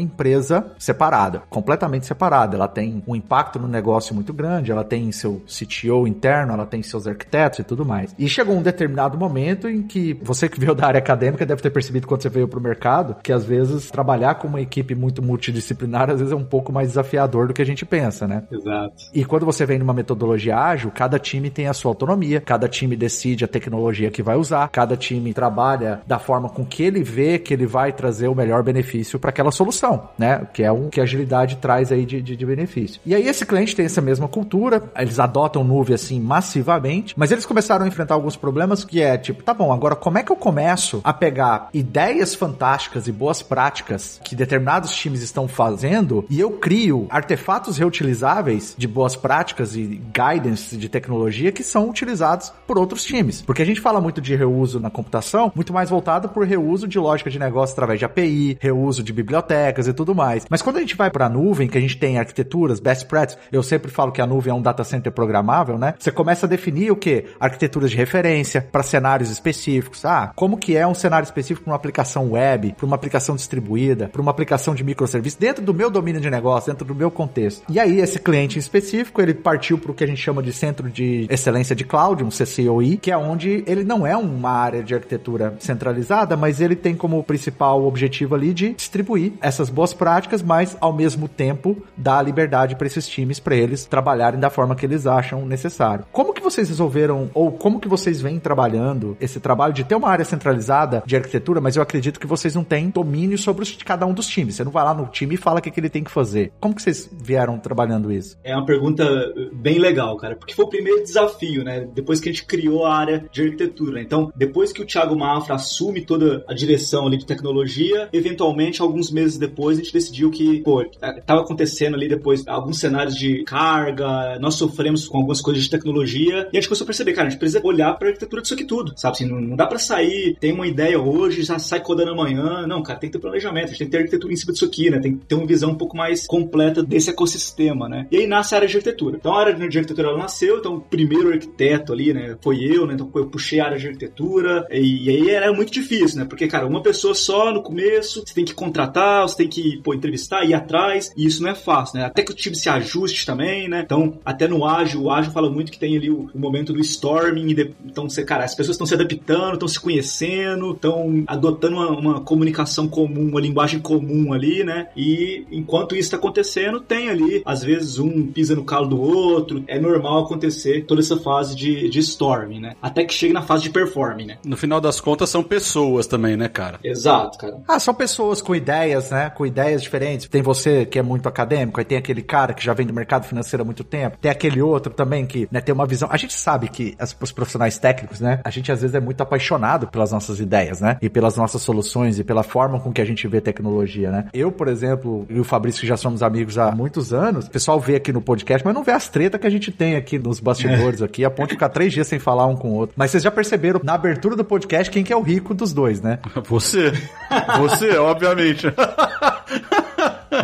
empresa separada, completamente separada. Ela tem um impacto no negócio muito grande, ela tem seu CTO interno, ela tem seus arquitetos e tudo mais. E chegou um determinado momento em que você que veio da área acadêmica deve ter percebido quando você veio para o mercado que às vezes trabalhar com uma equipe muito multidisciplinar às vezes é um pouco mais desafiador do que a gente pensa, né? Exato. E quando você vem numa metodologia ágil, cada time tem a sua autonomia autonomia, cada time decide a tecnologia que vai usar, cada time trabalha da forma com que ele vê que ele vai trazer o melhor benefício para aquela solução, né? Que é um que a agilidade traz aí de, de, de, benefício. E aí esse cliente tem essa mesma cultura, eles adotam nuvem assim massivamente, mas eles começaram a enfrentar alguns problemas que é tipo, tá bom, agora como é que eu começo a pegar ideias fantásticas e boas práticas que determinados times estão fazendo e eu crio artefatos reutilizáveis de boas práticas e guidance de tecnologia que são utilizados por outros times. Porque a gente fala muito de reuso na computação, muito mais voltado por reuso de lógica de negócio através de API, reuso de bibliotecas e tudo mais. Mas quando a gente vai para a nuvem, que a gente tem arquiteturas, best practices, eu sempre falo que a nuvem é um data center programável, né? Você começa a definir o que? Arquiteturas de referência para cenários específicos. Ah, como que é um cenário específico para uma aplicação web, para uma aplicação distribuída, para uma aplicação de microserviços dentro do meu domínio de negócio, dentro do meu contexto. E aí, esse cliente em específico, ele partiu para o que a gente chama de Centro de Excelência de Cloud, um CCOI, que é onde ele não é uma área de arquitetura centralizada, mas ele tem como principal objetivo ali de distribuir essas boas práticas, mas ao mesmo tempo dar liberdade para esses times para eles trabalharem da forma que eles acham necessário. Como que vocês resolveram ou como que vocês vêm trabalhando esse trabalho de ter uma área centralizada de arquitetura, mas eu acredito que vocês não têm domínio sobre os, cada um dos times. Você não vai lá no time e fala o que, que ele tem que fazer. Como que vocês vieram trabalhando isso? É uma pergunta bem legal, cara, porque foi o primeiro desafio, né? Depois que a gente criou a área de arquitetura. Então, depois que o Thiago Mafra assume toda a direção ali de tecnologia, eventualmente, alguns meses depois, a gente decidiu que, pô, tava acontecendo ali depois alguns cenários de carga, nós sofremos com algumas coisas de tecnologia, e a gente começou a perceber, cara, a gente precisa olhar pra arquitetura disso aqui tudo, sabe? Assim, não, dá para sair, tem uma ideia hoje, já sai codando amanhã. Não, cara, tem que ter planejamento, a gente tem que ter arquitetura em cima disso aqui, né? Tem que ter uma visão um pouco mais completa desse ecossistema, né? E aí nasce a área de arquitetura. Então a área de arquitetura ela nasceu, então o primeiro arquiteto ali, né, foi eu, né? Então eu puxei a área de arquitetura, e, e aí era muito difícil, né? Porque, cara, uma pessoa só no começo, você tem que contratar, você tem que, pô, entrevistar, ir atrás, e isso não é fácil, né? Até que o time se ajuste também, né? Então, até no ágil, o ágil fala muito que tem ali o, o momento do storming, de, então, você, cara, as pessoas estão se adaptando, estão se conhecendo, estão adotando uma, uma, comunicação comum, uma linguagem comum ali, né? E enquanto isso está acontecendo, tem ali, às vezes, um pisa no calo do outro. É normal acontecer toda essa fase de, de storming, né? Até que chegue na fase de performing, né? No final das contas, são pessoas também, né, cara? Exato, cara. Ah, são pessoas com ideias, né? Com ideias diferentes. Tem você que é muito acadêmico, aí tem aquele cara que já vem do mercado financeiro há muito tempo, tem aquele outro também que né, tem uma visão. A gente sabe que as, os profissionais técnicos, né? A gente às vezes é muito apaixonado pelas nossas ideias, né? E pelas nossas soluções e pela forma com que a gente vê tecnologia, né? Eu, por exemplo, e o Fabrício, que já somos amigos há muitos anos, o pessoal vê aqui no podcast, mas não vê as tretas que a gente tem aqui nos bastidores aqui, a ponto de ficar três dias sem falar um com o outro. Mas vocês já perceberam na abertura do podcast quem que é o rico dos dois, né? Você. Você, obviamente.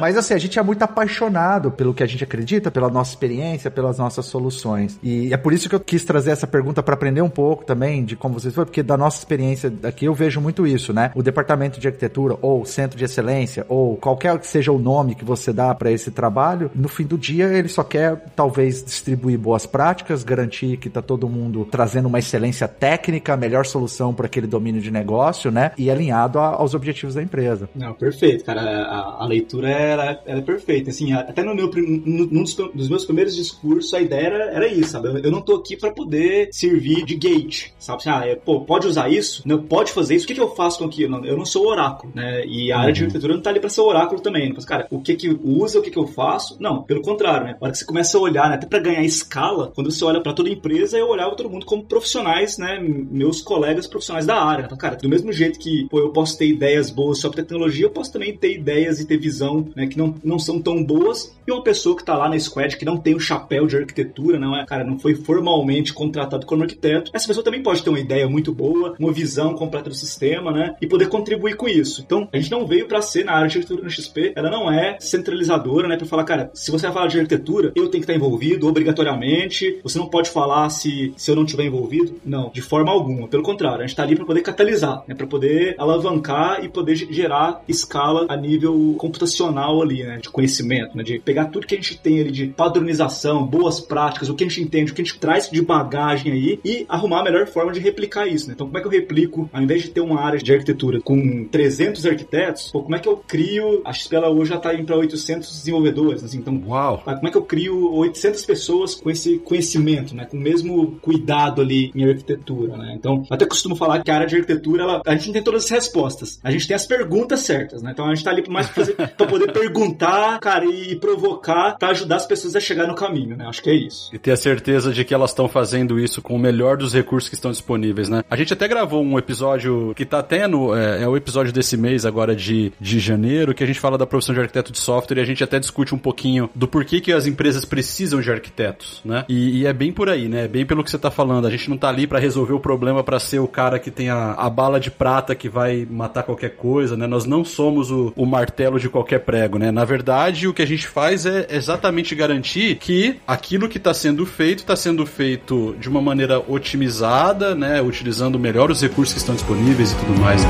Mas assim, a gente é muito apaixonado pelo que a gente acredita, pela nossa experiência, pelas nossas soluções. E é por isso que eu quis trazer essa pergunta para aprender um pouco também de como vocês foram, porque da nossa experiência aqui eu vejo muito isso, né? O departamento de arquitetura ou centro de excelência ou qualquer que seja o nome que você dá para esse trabalho, no fim do dia ele só quer talvez distribuir boas práticas, garantir que tá todo mundo trazendo uma excelência técnica, a melhor solução para aquele domínio de negócio, né? E alinhado a, aos objetivos da empresa. Não, perfeito, cara. A, a leitura é era, era perfeita. Assim, até no meu, num dos, meus primeiros discursos, a ideia era, era isso, sabe? Eu, eu não tô aqui para poder servir de gate, sabe? Assim, ah, é, pô, pode usar isso? Não, pode fazer isso? O que, que eu faço com aquilo? Eu não sou oráculo, né? E a uhum. área de uhum. arquitetura não tá ali para ser oráculo também. Mas, cara, o que que usa, o que que eu faço? Não, pelo contrário, né? A hora que você começa a olhar, né? Até para ganhar escala, quando você olha para toda empresa, eu olhava todo mundo como profissionais, né? Meus colegas profissionais da área. Então, cara, do mesmo jeito que, pô, eu posso ter ideias boas sobre tecnologia, eu posso também ter ideias e ter visão, né? Que não, não são tão boas, e uma pessoa que está lá na squad que não tem o chapéu de arquitetura, não é, cara, não foi formalmente contratado como arquiteto, essa pessoa também pode ter uma ideia muito boa, uma visão completa do sistema, né, e poder contribuir com isso. Então, a gente não veio para ser na área de arquitetura no XP, ela não é centralizadora, né, para falar, cara, se você vai falar de arquitetura, eu tenho que estar envolvido obrigatoriamente, você não pode falar se, se eu não estiver envolvido, não, de forma alguma. Pelo contrário, a gente está ali para poder catalisar, né, para poder alavancar e poder gerar escala a nível computacional ali, né, de conhecimento, né? De pegar tudo que a gente tem ali de padronização, boas práticas, o que a gente entende, o que a gente traz de bagagem aí e arrumar a melhor forma de replicar isso, né? Então, como é que eu replico, ao invés de ter uma área de arquitetura com 300 arquitetos, pô, como é que eu crio, a XP ela hoje já tá indo para 800 desenvolvedores, assim, então, Uau. como é que eu crio 800 pessoas com esse conhecimento, né? Com o mesmo cuidado ali em arquitetura, né? Então, até costumo falar que a área de arquitetura, ela, a gente não tem todas as respostas, a gente tem as perguntas certas, né? Então, a gente tá ali mais para poder perguntar cara, e provocar para ajudar as pessoas a chegar no caminho, né? Acho que é isso. E ter a certeza de que elas estão fazendo isso com o melhor dos recursos que estão disponíveis, né? A gente até gravou um episódio que tá no. É, é o episódio desse mês agora de, de janeiro, que a gente fala da profissão de arquiteto de software e a gente até discute um pouquinho do porquê que as empresas precisam de arquitetos, né? E, e é bem por aí, né? É bem pelo que você tá falando. A gente não tá ali para resolver o problema para ser o cara que tem a, a bala de prata que vai matar qualquer coisa, né? Nós não somos o, o martelo de qualquer prego, né? Na verdade, o que a gente faz é exatamente garantir que aquilo que está sendo feito está sendo feito de uma maneira otimizada, né, utilizando melhor os recursos que estão disponíveis e tudo mais.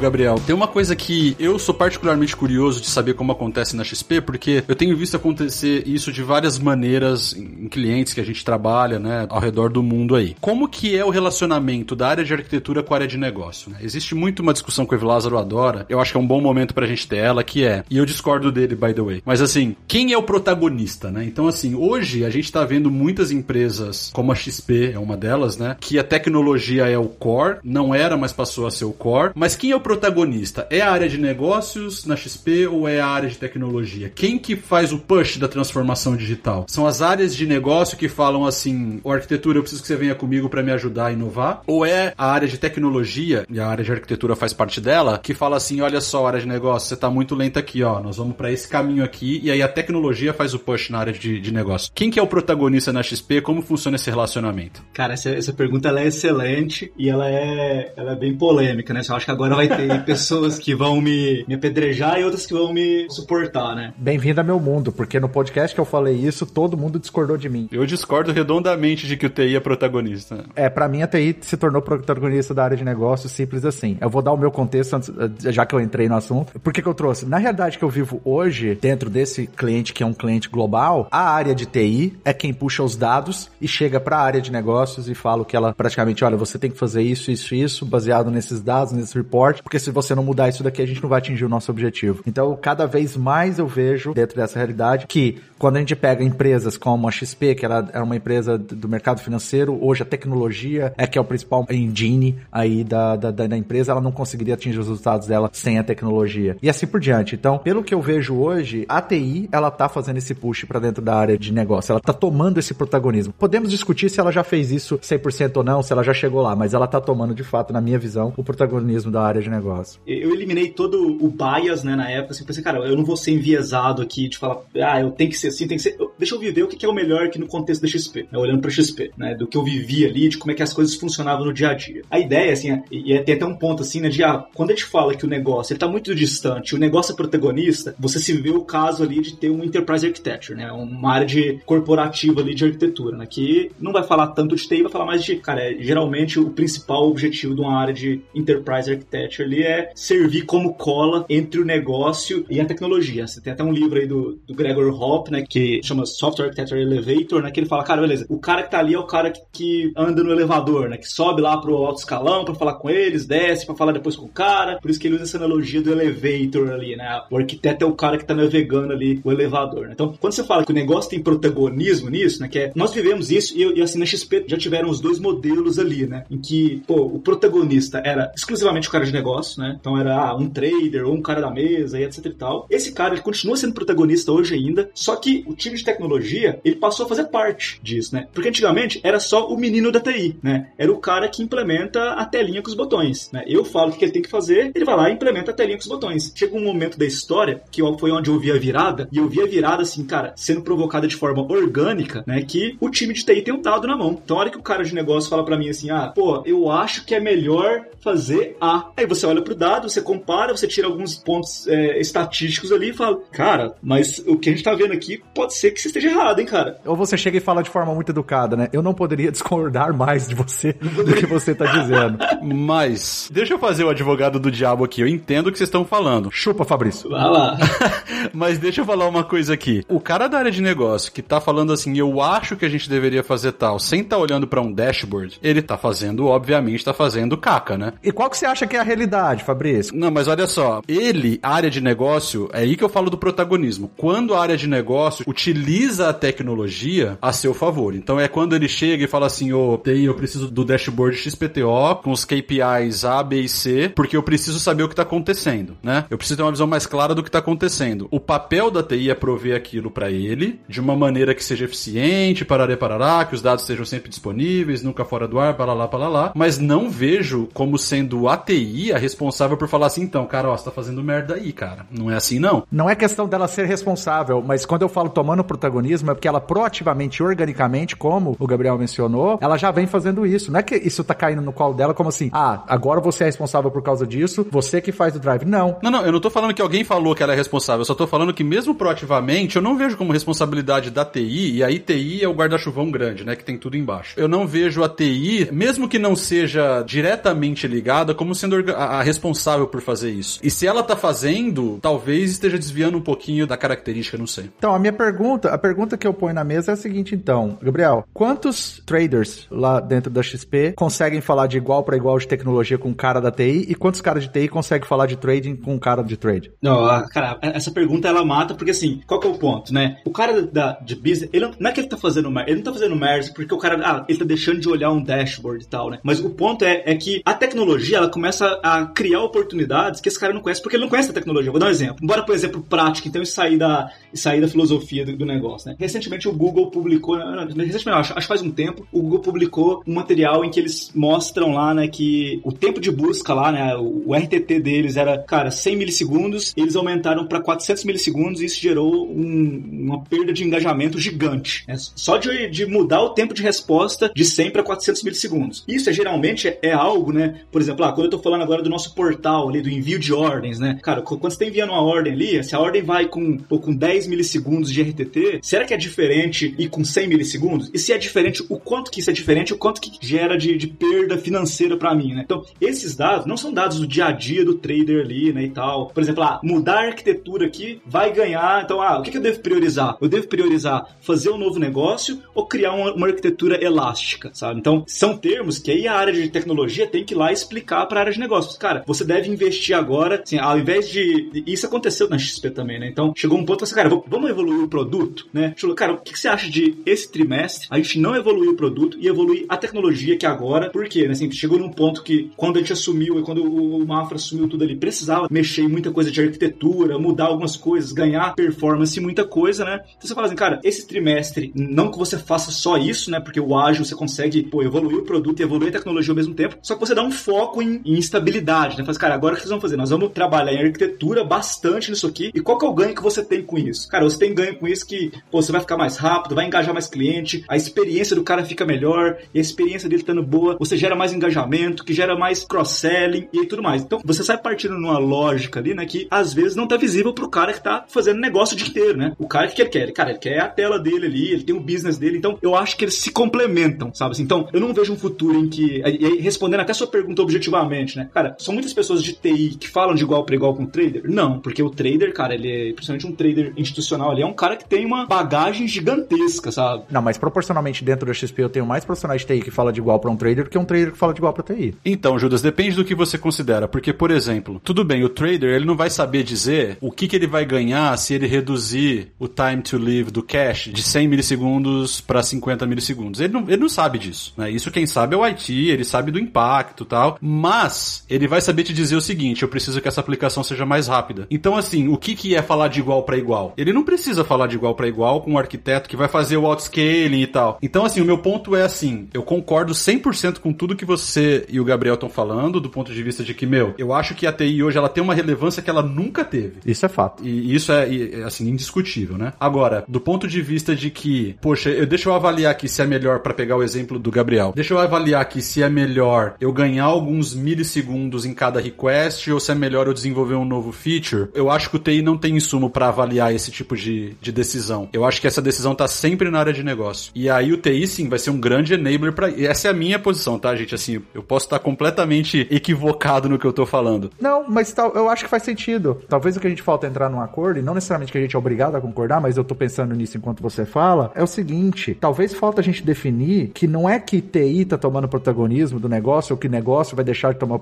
Gabriel, tem uma coisa que eu sou particularmente curioso de saber como acontece na XP, porque eu tenho visto acontecer isso de várias maneiras em clientes que a gente trabalha, né, ao redor do mundo aí. Como que é o relacionamento da área de arquitetura com a área de negócio? Né? Existe muito uma discussão que o Lázaro adora, eu acho que é um bom momento pra gente ter ela, que é, e eu discordo dele, by the way, mas assim, quem é o protagonista, né? Então, assim, hoje a gente tá vendo muitas empresas, como a XP é uma delas, né, que a tecnologia é o core, não era, mas passou a ser o core, mas quem é o protagonista? É a área de negócios na XP ou é a área de tecnologia? Quem que faz o push da transformação digital? São as áreas de negócio que falam assim, o arquitetura, eu preciso que você venha comigo para me ajudar a inovar? Ou é a área de tecnologia, e a área de arquitetura faz parte dela, que fala assim, olha só, área de negócio, você tá muito lenta aqui, ó, nós vamos para esse caminho aqui, e aí a tecnologia faz o push na área de, de negócio. Quem que é o protagonista na XP? Como funciona esse relacionamento? Cara, essa, essa pergunta é excelente e ela é, ela é bem polêmica, né? Eu acho que agora vai ter pessoas que vão me, me apedrejar e outras que vão me suportar, né? Bem-vindo a meu mundo, porque no podcast que eu falei isso, todo mundo discordou de mim. Eu discordo redondamente de que o TI é protagonista. É, para mim a TI se tornou protagonista da área de negócio, simples assim. Eu vou dar o meu contexto, antes, já que eu entrei no assunto. Por que, que eu trouxe? Na realidade que eu vivo hoje, dentro desse cliente que é um cliente global, a área de TI é quem puxa os dados e chega para a área de negócios e fala que ela praticamente, olha, você tem que fazer isso, isso, isso, baseado nesses dados, nesse report, porque se você não mudar isso daqui, a gente não vai atingir o nosso objetivo. Então, cada vez mais eu vejo dentro dessa realidade que quando a gente pega empresas como a XP, que era, era uma empresa do mercado financeiro, hoje a tecnologia é que é o principal engine aí da, da, da empresa, ela não conseguiria atingir os resultados dela sem a tecnologia. E assim por diante. Então, pelo que eu vejo hoje, a TI, ela tá fazendo esse push para dentro da área de negócio, ela tá tomando esse protagonismo. Podemos discutir se ela já fez isso 100% ou não, se ela já chegou lá, mas ela tá tomando de fato, na minha visão, o protagonismo da área de negócio. Eu eliminei todo o bias, né, na época, assim, pensei, cara, eu não vou ser enviesado aqui de falar, ah, eu tenho que ser assim, tem que ser. Deixa eu viver o que é o melhor aqui no contexto da XP, né, olhando para XP, né, do que eu vivi ali, de como é que as coisas funcionavam no dia a dia. A ideia, assim, é, e é, tem até um ponto assim, né, de ah, quando a gente fala que o negócio ele tá muito distante, o negócio é protagonista, você se vê o caso ali de ter um enterprise architecture, né, uma área de corporativa ali de arquitetura, né, que não vai falar tanto de TI, vai falar mais de, cara, é, geralmente o principal objetivo de uma área de enterprise architecture ali é servir como cola entre o negócio e a tecnologia. Você tem até um livro aí do, do Gregor Hopp, né, que chama Software Architecture Elevator, né, que ele fala, cara, beleza, o cara que tá ali é o cara que, que anda no elevador, né, que sobe lá pro alto escalão para falar com eles, desce para falar depois com o cara, por isso que ele usa essa analogia do elevator ali, né, o arquiteto é o cara que tá navegando ali o elevador, né? Então, quando você fala que o negócio tem protagonismo nisso, né, que é, nós vivemos isso e, e assim, na XP já tiveram os dois modelos ali, né, em que, pô, o protagonista era exclusivamente o cara de negócio, né, então era ah, um trader ou um cara da mesa e etc e tal. Esse cara, ele continua sendo protagonista hoje ainda, só que o time de tecnologia, ele passou a fazer parte disso, né, porque antigamente era só o menino da TI, né, era o cara que implementa a telinha com os botões, né, eu falo o que ele tem que fazer, ele vai lá e implementa a telinha com os botões. Chega um momento da história, que foi onde eu vi a virada, e eu vi a virada, assim, cara, sendo provocada de forma orgânica, né, que o time de TI tem um dado na mão. Então, a hora que o cara de negócio fala para mim assim, ah, pô, eu acho que é melhor fazer A. Aí você olha pro dado, você compara, você tira alguns pontos é, estatísticos ali e fala, cara, mas o que a gente tá vendo aqui pode ser que você esteja errado, hein, cara. Ou você chega e fala de forma muito educada, né? Eu não poderia discordar mais de você do que você tá dizendo. Mas, deixa eu fazer o advogado do diabo aqui. Eu entendo o que vocês estão falando. Chupa, Fabrício. Vai lá. Mas deixa eu falar uma coisa aqui. O cara da área de negócio que tá falando assim, eu acho que a gente deveria fazer tal, sem tá olhando para um dashboard, ele tá fazendo, obviamente, tá fazendo caca, né? E qual que você acha que é a realidade, Fabrício? Não, mas olha só, ele, área de negócio, é aí que eu falo do protagonismo. Quando a área de negócio utiliza a tecnologia a seu favor. Então é quando ele chega e fala assim, ô, oh, TI, eu preciso do dashboard XPTO com os KPIs A, B e C, porque eu preciso saber o que tá acontecendo, né? Eu preciso ter uma visão mais clara do que tá acontecendo. O papel da TI é prover aquilo para ele de uma maneira que seja eficiente, parará, parará, que os dados sejam sempre disponíveis, nunca fora do ar, para lá, para lá, mas não vejo como sendo a TI a responsável por falar assim, então, cara, ó, você tá fazendo merda aí, cara. Não é assim, não. Não é questão dela ser responsável, mas quando eu falo tomando protagonismo, é porque ela proativamente, organicamente, como o Gabriel mencionou, ela já vem fazendo isso. Não é que isso tá caindo no colo dela como assim, ah, agora você é responsável por causa disso, você que faz o drive. Não. Não, não, eu não tô falando que alguém falou que ela é responsável, eu só tô falando que mesmo proativamente, eu não vejo como responsabilidade da TI, e aí TI é o guarda-chuvão grande, né, que tem tudo embaixo. Eu não vejo a TI, mesmo que não seja diretamente ligada, como sendo a, a responsável por fazer isso. E se ela tá fazendo, talvez esteja desviando um pouquinho da característica, não sei. Então, a minha pergunta, a pergunta que eu ponho na mesa é a seguinte, então, Gabriel, quantos traders lá dentro da XP conseguem falar de igual para igual de tecnologia com o cara da TI e quantos caras de TI conseguem falar de trading com o cara de trade? Não, cara, essa pergunta ela mata porque assim, qual que é o ponto, né? O cara da, de business, ele não, não é que ele tá fazendo ele não tá fazendo merge porque o cara, ah, ele tá deixando de olhar um dashboard e tal, né? Mas o ponto é, é que a tecnologia, ela começa a criar oportunidades que esse cara não conhece porque ele não conhece a tecnologia. Vou dar um exemplo. Bora por exemplo prático, então, e sair da, e sair da filosofia do, do negócio, né? Recentemente o Google publicou, recentemente, acho, que faz um tempo, o Google publicou um material em que eles mostram lá, né, que o tempo de busca lá, né, o, o RTT deles era, cara, 100 milissegundos, eles aumentaram para 400 milissegundos e isso gerou um, uma perda de engajamento gigante. Né? Só de, de mudar o tempo de resposta de 100 para 400 milissegundos. Isso é, geralmente é, é, algo, né, por exemplo, ah, quando eu tô falando agora do nosso portal ali, do envio de ordens, né, cara, quando você tá enviando uma ordem ali, se a ordem vai com, com 10 milissegundos de RTT, será que é diferente e com 100 milissegundos? E se é diferente, o quanto que isso é diferente, o quanto que gera de, de perda financeira para mim, né? Então, esses dados não são dados do dia a dia do trader ali, né, e tal. Por exemplo, ah, mudar a arquitetura aqui vai ganhar, então, ah, o que, que eu devo priorizar? Eu devo priorizar fazer um novo negócio ou criar uma, uma arquitetura elástica, sabe? Então, são termos que aí a área de tecnologia tem que ir lá explicar para a área de negócios. Cara, você deve investir agora, assim, ao invés de... Isso aconteceu na XP também, né? Então, chegou um ponto, você, cara, vamos evoluir o produto, né? Cara, o que, que você acha de esse trimestre a gente não evoluir o produto e evoluir a tecnologia que agora, por quê? Né? Assim, chegou num ponto que quando a gente assumiu e quando o Mafra assumiu tudo ali, precisava mexer em muita coisa de arquitetura, mudar algumas coisas, ganhar performance e muita coisa, né? Então você fala assim, cara, esse trimestre, não que você faça só isso, né? Porque o ágil você consegue pô, evoluir o produto e evoluir a tecnologia ao mesmo tempo, só que você dá um foco em, em estabilidade, né? Faz, cara, agora o que vocês vão fazer? Nós vamos trabalhar em arquitetura bastante nisso aqui e qual que é o ganho que você tem com isso? Cara, você tem ganho com isso que pô, você vai ficar mais rápido, vai engajar mais cliente, a experiência do cara fica melhor e a experiência dele estando boa, você gera mais engajamento, que gera mais cross-selling e tudo mais. Então, você sai partindo numa lógica ali, né, que às vezes não tá visível pro cara que tá fazendo negócio o dia inteiro, né? O cara que quer, cara, ele quer a tela dele ali, ele tem o business dele, então eu acho que eles se complementam, sabe? Assim, então, eu não vejo um futuro em que, e aí, respondendo até a sua pergunta objetivamente, né? Cara, são muitas pessoas de TI que falam de igual para igual com o trader? Não, porque o trader, cara, ele é, principalmente um trader institucional ali, é um cara que tem uma bagagem gigantesca, sabe? Não, mas proporcionalmente dentro da XP eu tenho mais profissionais de TI que fala de igual para um trader do que um trader que fala de igual para TI. Então, Judas, depende do que você considera, porque por exemplo, tudo bem, o trader, ele não vai saber dizer o que, que ele vai ganhar se ele reduzir o time to live do cache de 100 milissegundos para 50 milissegundos. Ele não, ele não sabe disso, né? Isso quem sabe é o IT, ele sabe do impacto, tal, mas ele vai saber te dizer o seguinte, eu preciso que essa aplicação seja mais rápida. Então, assim, o que que é falar de igual para igual? Ele não precisa falar de igual para igual com um arquiteto que vai fazer o outscaling e tal. Então, assim, o meu ponto é assim, eu concordo 100% com tudo que você e o Gabriel estão falando, do ponto de vista de que, meu, eu acho que a TI hoje ela tem uma relevância que ela nunca teve. Isso é fato. E isso é, assim, indiscutível, né? Agora, do ponto de vista de que, poxa, eu, deixa eu avaliar aqui se é melhor para pegar o exemplo do Gabriel. Deixa eu avaliar aqui se é melhor eu ganhar alguns milissegundos em cada request ou se é melhor eu desenvolver um novo feature. Eu acho que o TI não tem insumo para avaliar esse tipo de, de decisão. Eu acho que essa decisão tá sempre na área de negócio. E aí o TI sim vai ser um grande enabler para essa é a minha posição, tá, gente? Assim, eu posso estar completamente equivocado no que eu tô falando. Não, mas tal, eu acho que faz sentido. Talvez o que a gente falta é entrar num acordo, e não necessariamente que a gente é obrigado a concordar, mas eu tô pensando nisso enquanto você fala, é o seguinte, talvez falta a gente definir que não é que TI tá tomando protagonismo do negócio ou que negócio vai deixar de tomar o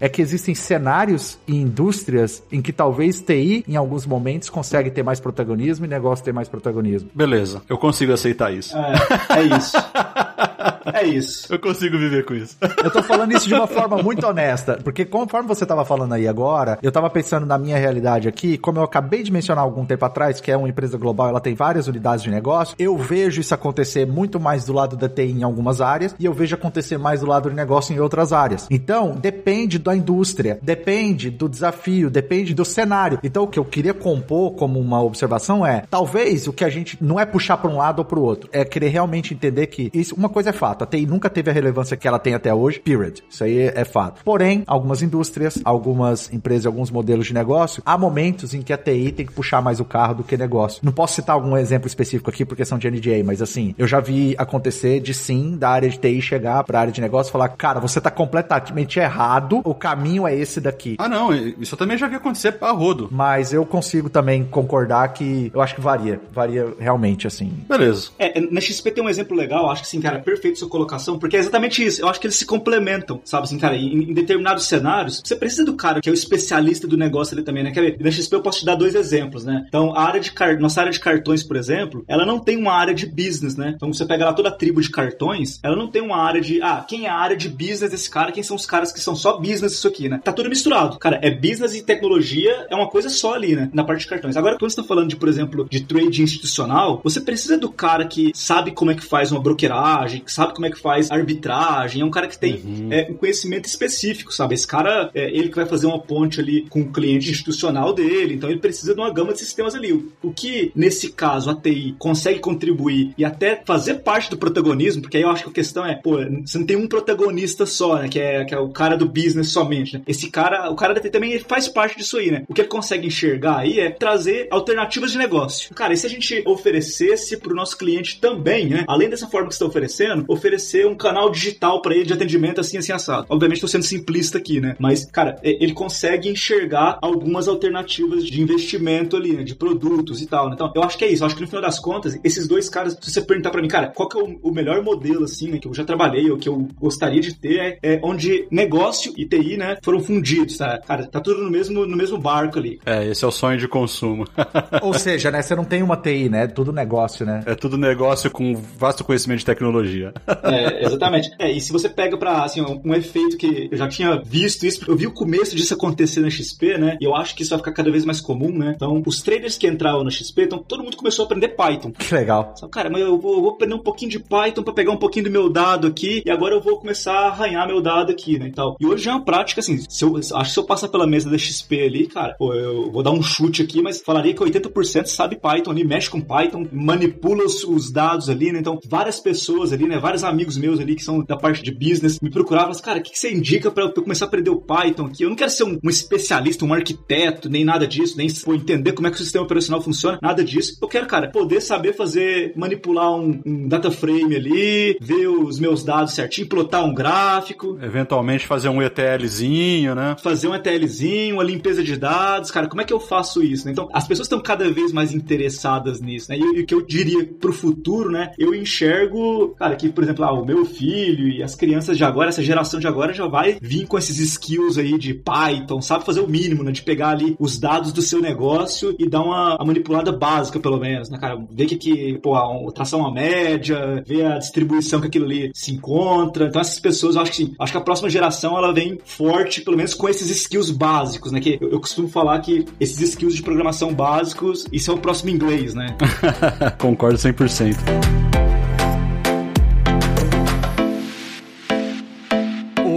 É que existem cenários e indústrias em que talvez TI, em alguns momentos, consegue ter mais protagonismo e negócio ter mais protagonismo. Beleza, eu consigo aceitar isso. É, é isso. É isso. Eu consigo viver com isso. Eu tô falando isso de uma forma muito honesta, porque conforme você tava falando aí agora, eu tava pensando na minha realidade aqui, como eu acabei de mencionar algum tempo atrás, que é uma empresa global, ela tem várias unidades de negócio, eu vejo isso acontecer muito mais do lado da TI em algumas áreas e eu vejo acontecer mais do lado do negócio em outras áreas. Então, depende da indústria, depende do desafio, depende do cenário. Então, o que eu queria compor como uma observação é, talvez o que a gente não é puxar para um lado ou para o outro, é querer realmente entender que isso, uma coisa é fácil fato. A TI nunca teve a relevância que ela tem até hoje, period. Isso aí é fato. Porém, algumas indústrias, algumas empresas, alguns modelos de negócio, há momentos em que a TI tem que puxar mais o carro do que negócio. Não posso citar algum exemplo específico aqui por questão de NDA, mas assim, eu já vi acontecer de sim, da área de TI chegar para a área de negócio e falar, cara, você tá completamente errado, o caminho é esse daqui. Ah, não, isso eu também já vi acontecer a rodo. Mas eu consigo também concordar que eu acho que varia, varia realmente, assim. Beleza. É, na XP tem um exemplo legal, acho que assim, cara, perfeito sua colocação, porque é exatamente isso. Eu acho que eles se complementam, sabe assim, cara, em, em determinados cenários, você precisa do cara que é o especialista do negócio ali também, né? Quer ver? Na XP eu posso te dar dois exemplos, né? Então, a área de car... nossa área de cartões, por exemplo, ela não tem uma área de business, né? Então, você pega lá toda a tribo de cartões, ela não tem uma área de, ah, quem é a área de business desse cara, quem são os caras que são só business isso aqui, né? Tá tudo misturado. Cara, é business e tecnologia, é uma coisa só ali, né? Na parte de cartões. Agora, quando você tá falando de, por exemplo, de trade institucional, você precisa do cara que sabe como é que faz uma brokeragem, que sabe como é que faz arbitragem, é um cara que tem uhum. é, um conhecimento específico, sabe? Esse cara, é ele que vai fazer uma ponte ali com o cliente institucional dele, então ele precisa de uma gama de sistemas ali. O, o que, nesse caso, a TI consegue contribuir e até fazer parte do protagonismo, porque aí eu acho que a questão é, pô, você não tem um protagonista só, né? Que é, que é o cara do business somente, né? Esse cara, o cara da TI também faz parte disso aí, né? O que ele consegue enxergar aí é trazer alternativas de negócio. Cara, e se a gente oferecesse para o nosso cliente também, né? Além dessa forma que você está oferecendo, oferecer um canal digital para ele de atendimento assim, assim, assado. Obviamente, estou sendo simplista aqui, né? Mas, cara, ele consegue enxergar algumas alternativas de investimento ali, né? De produtos e tal. Né? Então, eu acho que é isso. Eu acho que no final das contas, esses dois caras, se você perguntar para mim, cara, qual que é o, o, melhor modelo, assim, né? Que eu já trabalhei, ou que eu gostaria de ter, é, é onde negócio e TI, né? Foram fundidos, tá? Cara, tá tudo no mesmo, no mesmo barco ali. É, esse é o sonho de consumo. Ou seja, né? Você não tem uma TI, né? É tudo negócio, né? É tudo negócio com vasto conhecimento de tecnologia. É, exatamente. É, e se você pega pra, assim, um, um, efeito que eu já tinha visto isso, eu vi o começo disso acontecer na XP, né? E eu acho que isso vai ficar cada vez mais comum, né? Então, os traders que entravam na XP, então todo mundo começou a aprender Python. Que legal. Só, cara, mas eu vou, eu vou aprender um pouquinho de Python para pegar um pouquinho do meu dado aqui, e agora eu vou começar a arranhar meu dado aqui, né? E, tal. e hoje é uma prática, assim, se eu, acho que se eu passar pela mesa da XP ali, cara, pô, eu vou dar um chute aqui, mas falaria que 80% sabe Python ali, mexe com Python, manipula os, os dados ali, né? Então, várias pessoas ali, né? Vários amigos meus ali que são da parte de business me procuravam, assim, cara, o que, que, você indica para eu começar a aprender o Python aqui? Eu não quero ser um, um especialista, um arquiteto, nem nada disso, nem pô, entender como é que o sistema operacional funciona, nada disso. Eu quero, cara, poder saber fazer, manipular um, um data frame ali, ver os meus dados certinho, plotar um gráfico. Eventualmente fazer um ETLzinho, né? Fazer um ETLzinho, uma limpeza de dados, cara, como é que eu faço isso? Né? Então, as pessoas estão cada vez mais interessadas nisso, né? E, e o que eu diria pro futuro, né? Eu enxergo, cara, que, por exemplo, ah, o meu filho e as crianças de agora, essa geração de agora já vai vir com esses skills aí de Python, sabe fazer o mínimo, né? De pegar ali os dados do seu negócio e dar uma, uma manipulada básica, pelo menos, né, cara? Ver que, que pô, a tração uma média, ver a distribuição que aquilo ali se encontra. Então, essas pessoas, eu acho que sim, acho que a próxima geração ela vem forte, pelo menos com esses skills básicos, né? Que eu, eu costumo falar que esses skills de programação básicos, isso é o próximo inglês, né? Concordo 100%.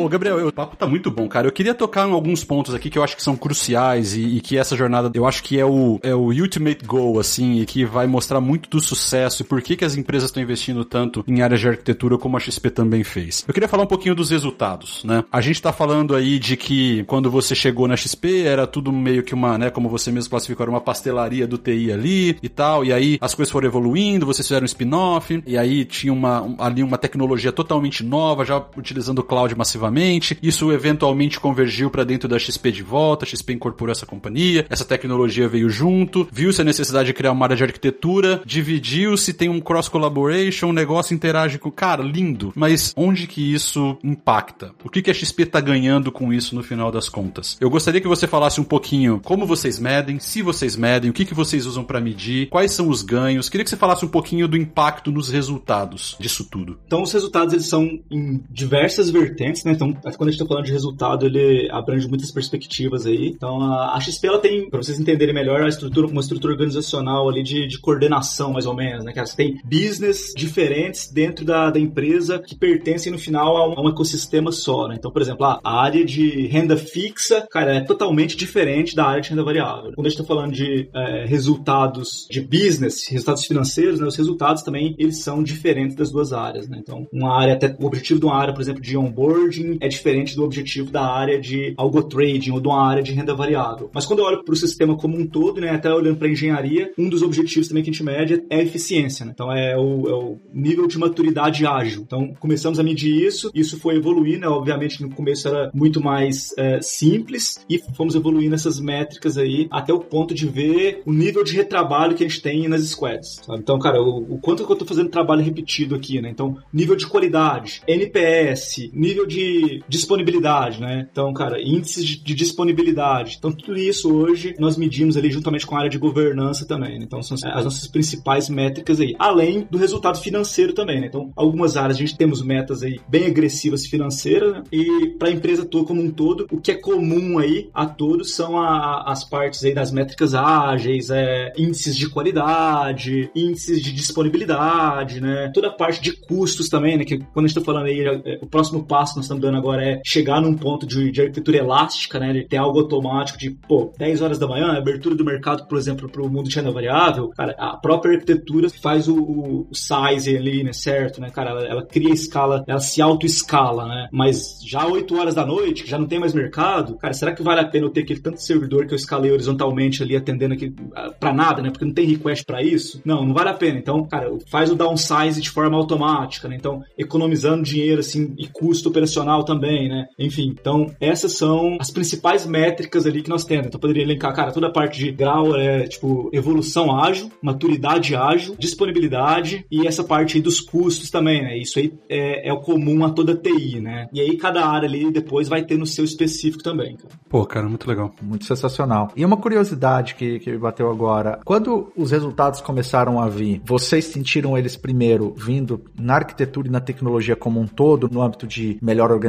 Gabriel, o papo tá muito bom, cara. Eu queria tocar em alguns pontos aqui que eu acho que são cruciais e, e, que essa jornada, eu acho que é o, é o ultimate goal, assim, e que vai mostrar muito do sucesso e por que, que as empresas estão investindo tanto em áreas de arquitetura como a XP também fez. Eu queria falar um pouquinho dos resultados, né? A gente tá falando aí de que quando você chegou na XP era tudo meio que uma, né, como você mesmo classificou, era uma pastelaria do TI ali e tal, e aí as coisas foram evoluindo, vocês fizeram um spin-off, e aí tinha uma, ali uma tecnologia totalmente nova, já utilizando o cloud massivamente, isso eventualmente convergiu para dentro da XP de volta, XP incorporou essa companhia, essa tecnologia veio junto, viu-se a necessidade de criar uma área de arquitetura, dividiu-se, tem um cross collaboration, o negócio interage com. Cara, lindo. Mas onde que isso impacta? O que, que a XP tá ganhando com isso no final das contas? Eu gostaria que você falasse um pouquinho como vocês medem, se vocês medem, o que, que vocês usam para medir, quais são os ganhos. Queria que você falasse um pouquinho do impacto nos resultados disso tudo. Então, os resultados eles são em diversas vertentes, né? Então, Então, quando a gente tá falando de resultado, ele abrange muitas perspectivas aí. Então, a, XP, ela tem, para vocês entenderem melhor, a estrutura, uma estrutura organizacional ali de, de coordenação, mais ou menos, né, cara? Você tem business diferentes dentro da, da empresa que pertencem, no final, a um, a um ecossistema só, né? Então, por exemplo, a, a área de renda fixa, cara, é totalmente diferente da área de renda variável. Quando a gente tá falando de é, resultados de business, resultados financeiros, né, os resultados também, eles são diferentes das duas áreas, né? Então, uma área, até, o objetivo de uma área, por exemplo, de onboarding é diferente do objetivo da área de algo trading ou de uma área de renda variável. Mas quando eu olho para o sistema como um todo, né, até olhando para engenharia, um dos objetivos também que a gente mede é a eficiência. Né? Então é o, é o, nível de maturidade ágil. Então começamos a medir isso, isso foi evoluindo, né? obviamente no começo era muito mais é, simples e fomos evoluindo essas métricas aí até o ponto de ver o nível de retrabalho que a gente tem nas squads. Sabe? Então, cara, o, o quanto que eu estou fazendo trabalho repetido aqui, né? Então, nível de qualidade, NPS, nível de disponibilidade, né? Então, cara, índices de, de disponibilidade. Então, tudo isso hoje nós medimos ali juntamente com a área de governança também. Né? Então, são as nossas principais métricas aí. Além do resultado financeiro também, né? Então, algumas áreas a gente temos metas aí bem agressivas financeiras, né? E para a empresa toda como um todo, o que é comum aí a todos são a, as partes aí das métricas ágeis, é, índices de qualidade, índices de disponibilidade, né? Toda a parte de custos também, né? Que quando a gente tá falando aí, é, o próximo passo nós estamos agora é chegar num ponto de, de arquitetura elástica, né? De ter algo automático de, pô, 10 horas da manhã, abertura do mercado, por exemplo, para o mundo de renda variável, cara, a própria arquitetura faz o, o size ali, né? Certo, né, cara? Ela, ela cria escala, ela se auto-escala, né? Mas já 8 horas da noite, que já não tem mais mercado, cara, será que vale a pena eu ter aquele tanto servidor que eu escalei horizontalmente ali atendendo aqui ah, para nada, né? Porque não tem request para isso? Não, não vale a pena. Então, cara, faz o downsize de forma automática, né? Então, economizando dinheiro assim e custo operacional também, né? Enfim, então essas são as principais métricas ali que nós temos. Então, poderia elencar, cara, toda a parte de grau é tipo evolução ágil, maturidade ágil, disponibilidade e essa parte aí dos custos também, né? Isso aí é, é o comum a toda TI, né? E aí cada área ali depois vai ter no seu específico também, cara. Pô, cara, muito legal. Muito sensacional. E uma curiosidade que, que me bateu agora, quando os resultados começaram a vir, vocês sentiram eles primeiro vindo na arquitetura e na tecnologia como um todo, no âmbito de melhor organização,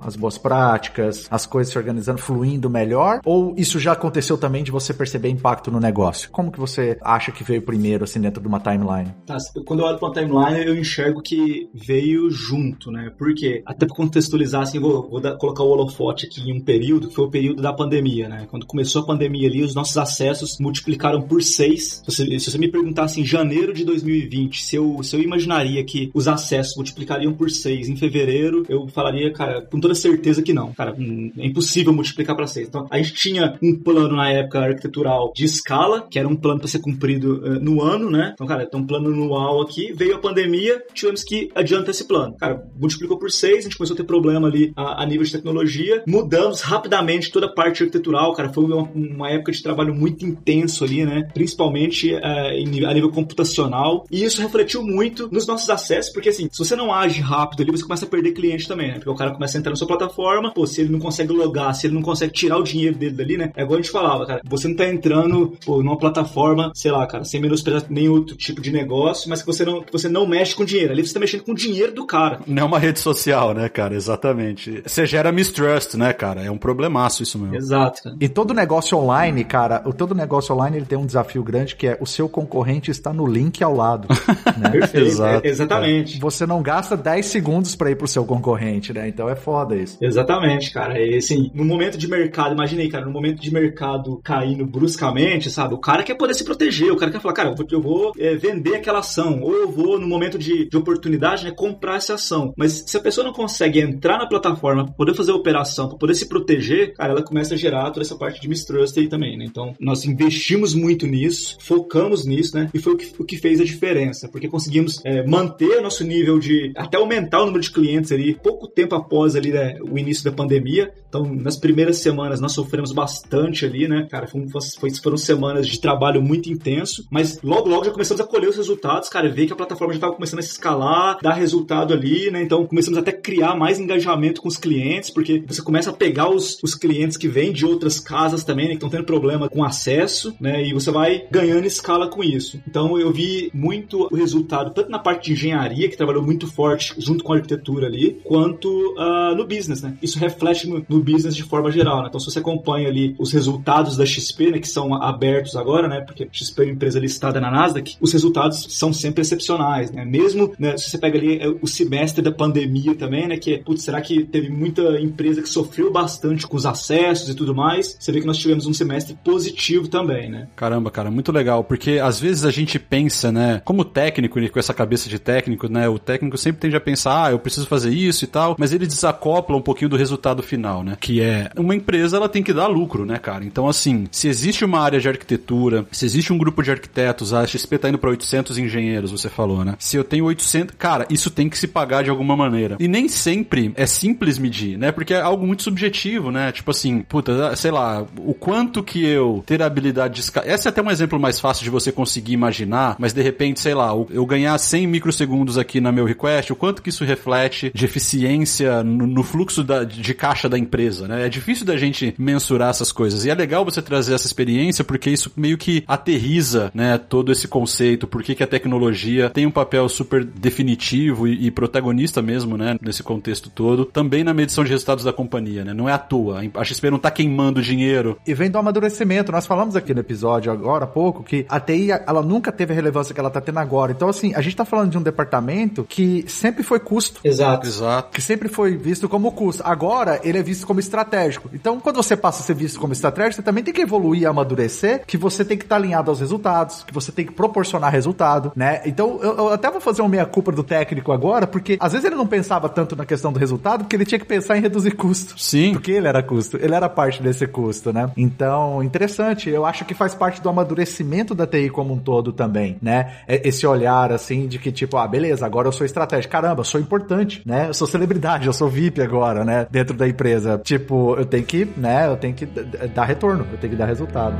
as boas práticas, as coisas se organizando, fluindo melhor? Ou isso já aconteceu também de você perceber impacto no negócio? Como que você acha que veio primeiro, assim, dentro de uma timeline? Tá, quando eu olho para uma timeline, eu enxergo que veio junto, né? Por quê? Até para contextualizar, assim, vou, vou dar, colocar o holofote aqui em um período, que foi o período da pandemia, né? Quando começou a pandemia ali, os nossos acessos multiplicaram por seis. Se você, se você me perguntasse em janeiro de 2020 se eu, se eu imaginaria que os acessos multiplicariam por seis em fevereiro, eu falaria, cara, com toda certeza que não. Cara, hum, é impossível multiplicar para seis. Então, a gente tinha um plano na época arquitetural de escala, que era um plano para ser cumprido uh, no ano, né? Então, cara, tem um plano anual aqui, veio a pandemia, tivemos que adiantar esse plano. Cara, multiplicou por seis, a gente começou a ter problema ali a, a nível de tecnologia, mudamos rapidamente toda a parte arquitetural, cara, foi uma, uma época de trabalho muito intenso ali, né? Principalmente uh, a nível computacional, e isso refletiu muito nos nossos acessos, porque assim, se você não age rápido ali, você começa a perder cliente também, né? Porque o cara começa a entrar na sua plataforma, pô, se ele não consegue logar, se ele não consegue tirar o dinheiro dele dali, né? É igual a gente falava, cara, você não tá entrando, pô, numa plataforma, sei lá, cara, sem menosprezar nenhum outro tipo de negócio, mas que você não, que você não mexe com dinheiro. Ali você tá mexendo com o dinheiro do cara. Não é uma rede social, né, cara? Exatamente. Você gera mistrust, né, cara? É um problemaço isso mesmo. Exato. Cara. E todo negócio online, cara, o todo negócio online ele tem um desafio grande que é o seu concorrente está no link ao lado. né? Perfeito. Exato, é, exatamente. Você não gasta 10 segundos para ir pro seu concorrente, né? Então é foda isso. Exatamente, cara. E assim, no momento de mercado, imaginei, cara, no momento de mercado caindo bruscamente, sabe? O cara quer poder se proteger, o cara quer falar, cara, eu vou, eu vou é, vender aquela ação, ou eu vou, no momento de, de oportunidade, né, comprar essa ação. Mas se a pessoa não consegue entrar na plataforma para poder fazer a operação, para poder se proteger, cara, ela começa a gerar toda essa parte de mistrust aí também, né? Então, nós investimos muito nisso, focamos nisso, né? E foi o que, o que fez a diferença, porque conseguimos é, manter o nosso nível de, até aumentar o número de clientes ali, pouco tempo após ali, né, o início da pandemia. Então, nas primeiras semanas, nós sofremos bastante ali, né? Cara, foi, foi, foram semanas de trabalho muito intenso, mas logo, logo já começamos a colher os resultados, cara, ver que a plataforma já estava começando a se escalar, dar resultado ali, né? Então, começamos até a criar mais engajamento com os clientes, porque você começa a pegar os, os clientes que vêm de outras casas também, né? Que estão tendo problema com acesso, né? E você vai ganhando escala com isso. Então, eu vi muito o resultado, tanto na parte de engenharia, que trabalhou muito forte junto com a arquitetura ali, quanto quanto uh, no business, né? Isso reflete no, no, business de forma geral, né? Então, se você acompanha ali os resultados da XP, né, que são abertos agora, né, porque XP é uma empresa listada na Nasdaq, os resultados são sempre excepcionais, né? Mesmo, né, se você pega ali é, o semestre da pandemia também, né, que putz, será que teve muita empresa que sofreu bastante com os acessos e tudo mais? Você vê que nós tivemos um semestre positivo também, né? Caramba, cara, muito legal, porque às vezes a gente pensa, né, como técnico, com essa cabeça de técnico, né, o técnico sempre tende a pensar, ah, eu preciso fazer isso e tal, mas ele desacopla um pouquinho do resultado final, né, que é uma empresa, ela tem que dar lucro, né, cara? Então, assim, se existe uma área de arquitetura, se existe um grupo de arquitetos, a XP tá indo para 800 engenheiros, você falou, né? Se eu tenho 800, cara, isso tem que se pagar de alguma maneira. E nem sempre é simples medir, né? Porque é algo muito subjetivo, né? Tipo assim, puta, sei lá, o quanto que eu ter a habilidade de escalar. Esse é até um exemplo mais fácil de você conseguir imaginar, mas de repente, sei lá, eu ganhar 100 microsegundos aqui na meu request, o quanto que isso reflete de eficiência no, no fluxo da, de caixa da empresa, né? É difícil da gente mensurar essas coisas. E é legal você trazer essa experiência porque isso meio que aterriza, né, todo esse conceito, por que a tecnologia tem um papel super definitivo e, e, protagonista mesmo, né, nesse contexto todo, também na medição de resultados da companhia, né? Não é à toa. A XP não tá queimando dinheiro. E vem do amadurecimento. Nós falamos aqui no episódio agora há pouco que a TI, ela nunca teve a relevância que ela tá tendo agora. Então, assim, a gente tá falando de um departamento que sempre foi custo. Exato. Exato. Que sempre foi visto como custo. Agora, ele é visto como estratégico. Então, quando você passa a ser visto como estratégico, você também tem que evoluir e amadurecer, que você tem que estar tá alinhado aos resultados, que você tem que proporcionar resultado, né? Então, eu, eu até vou fazer uma meia-culpa do técnico agora, porque às vezes ele não pensava tanto na questão do resultado, porque ele tinha que pensar em reduzir custo. Sim. Porque ele era custo, ele era parte desse custo, né? Então, interessante. Eu acho que faz parte do amadurecimento da TI como um todo também, né? É, esse olhar, assim, de que tipo, ah, beleza, agora eu sou estratégico. Caramba, eu sou importante, né? Eu sou celebridade, eu sou VIP agora, né? Dentro da empresa. Tipo, eu tenho que, né? Eu tenho que dar retorno, eu tenho que dar resultado.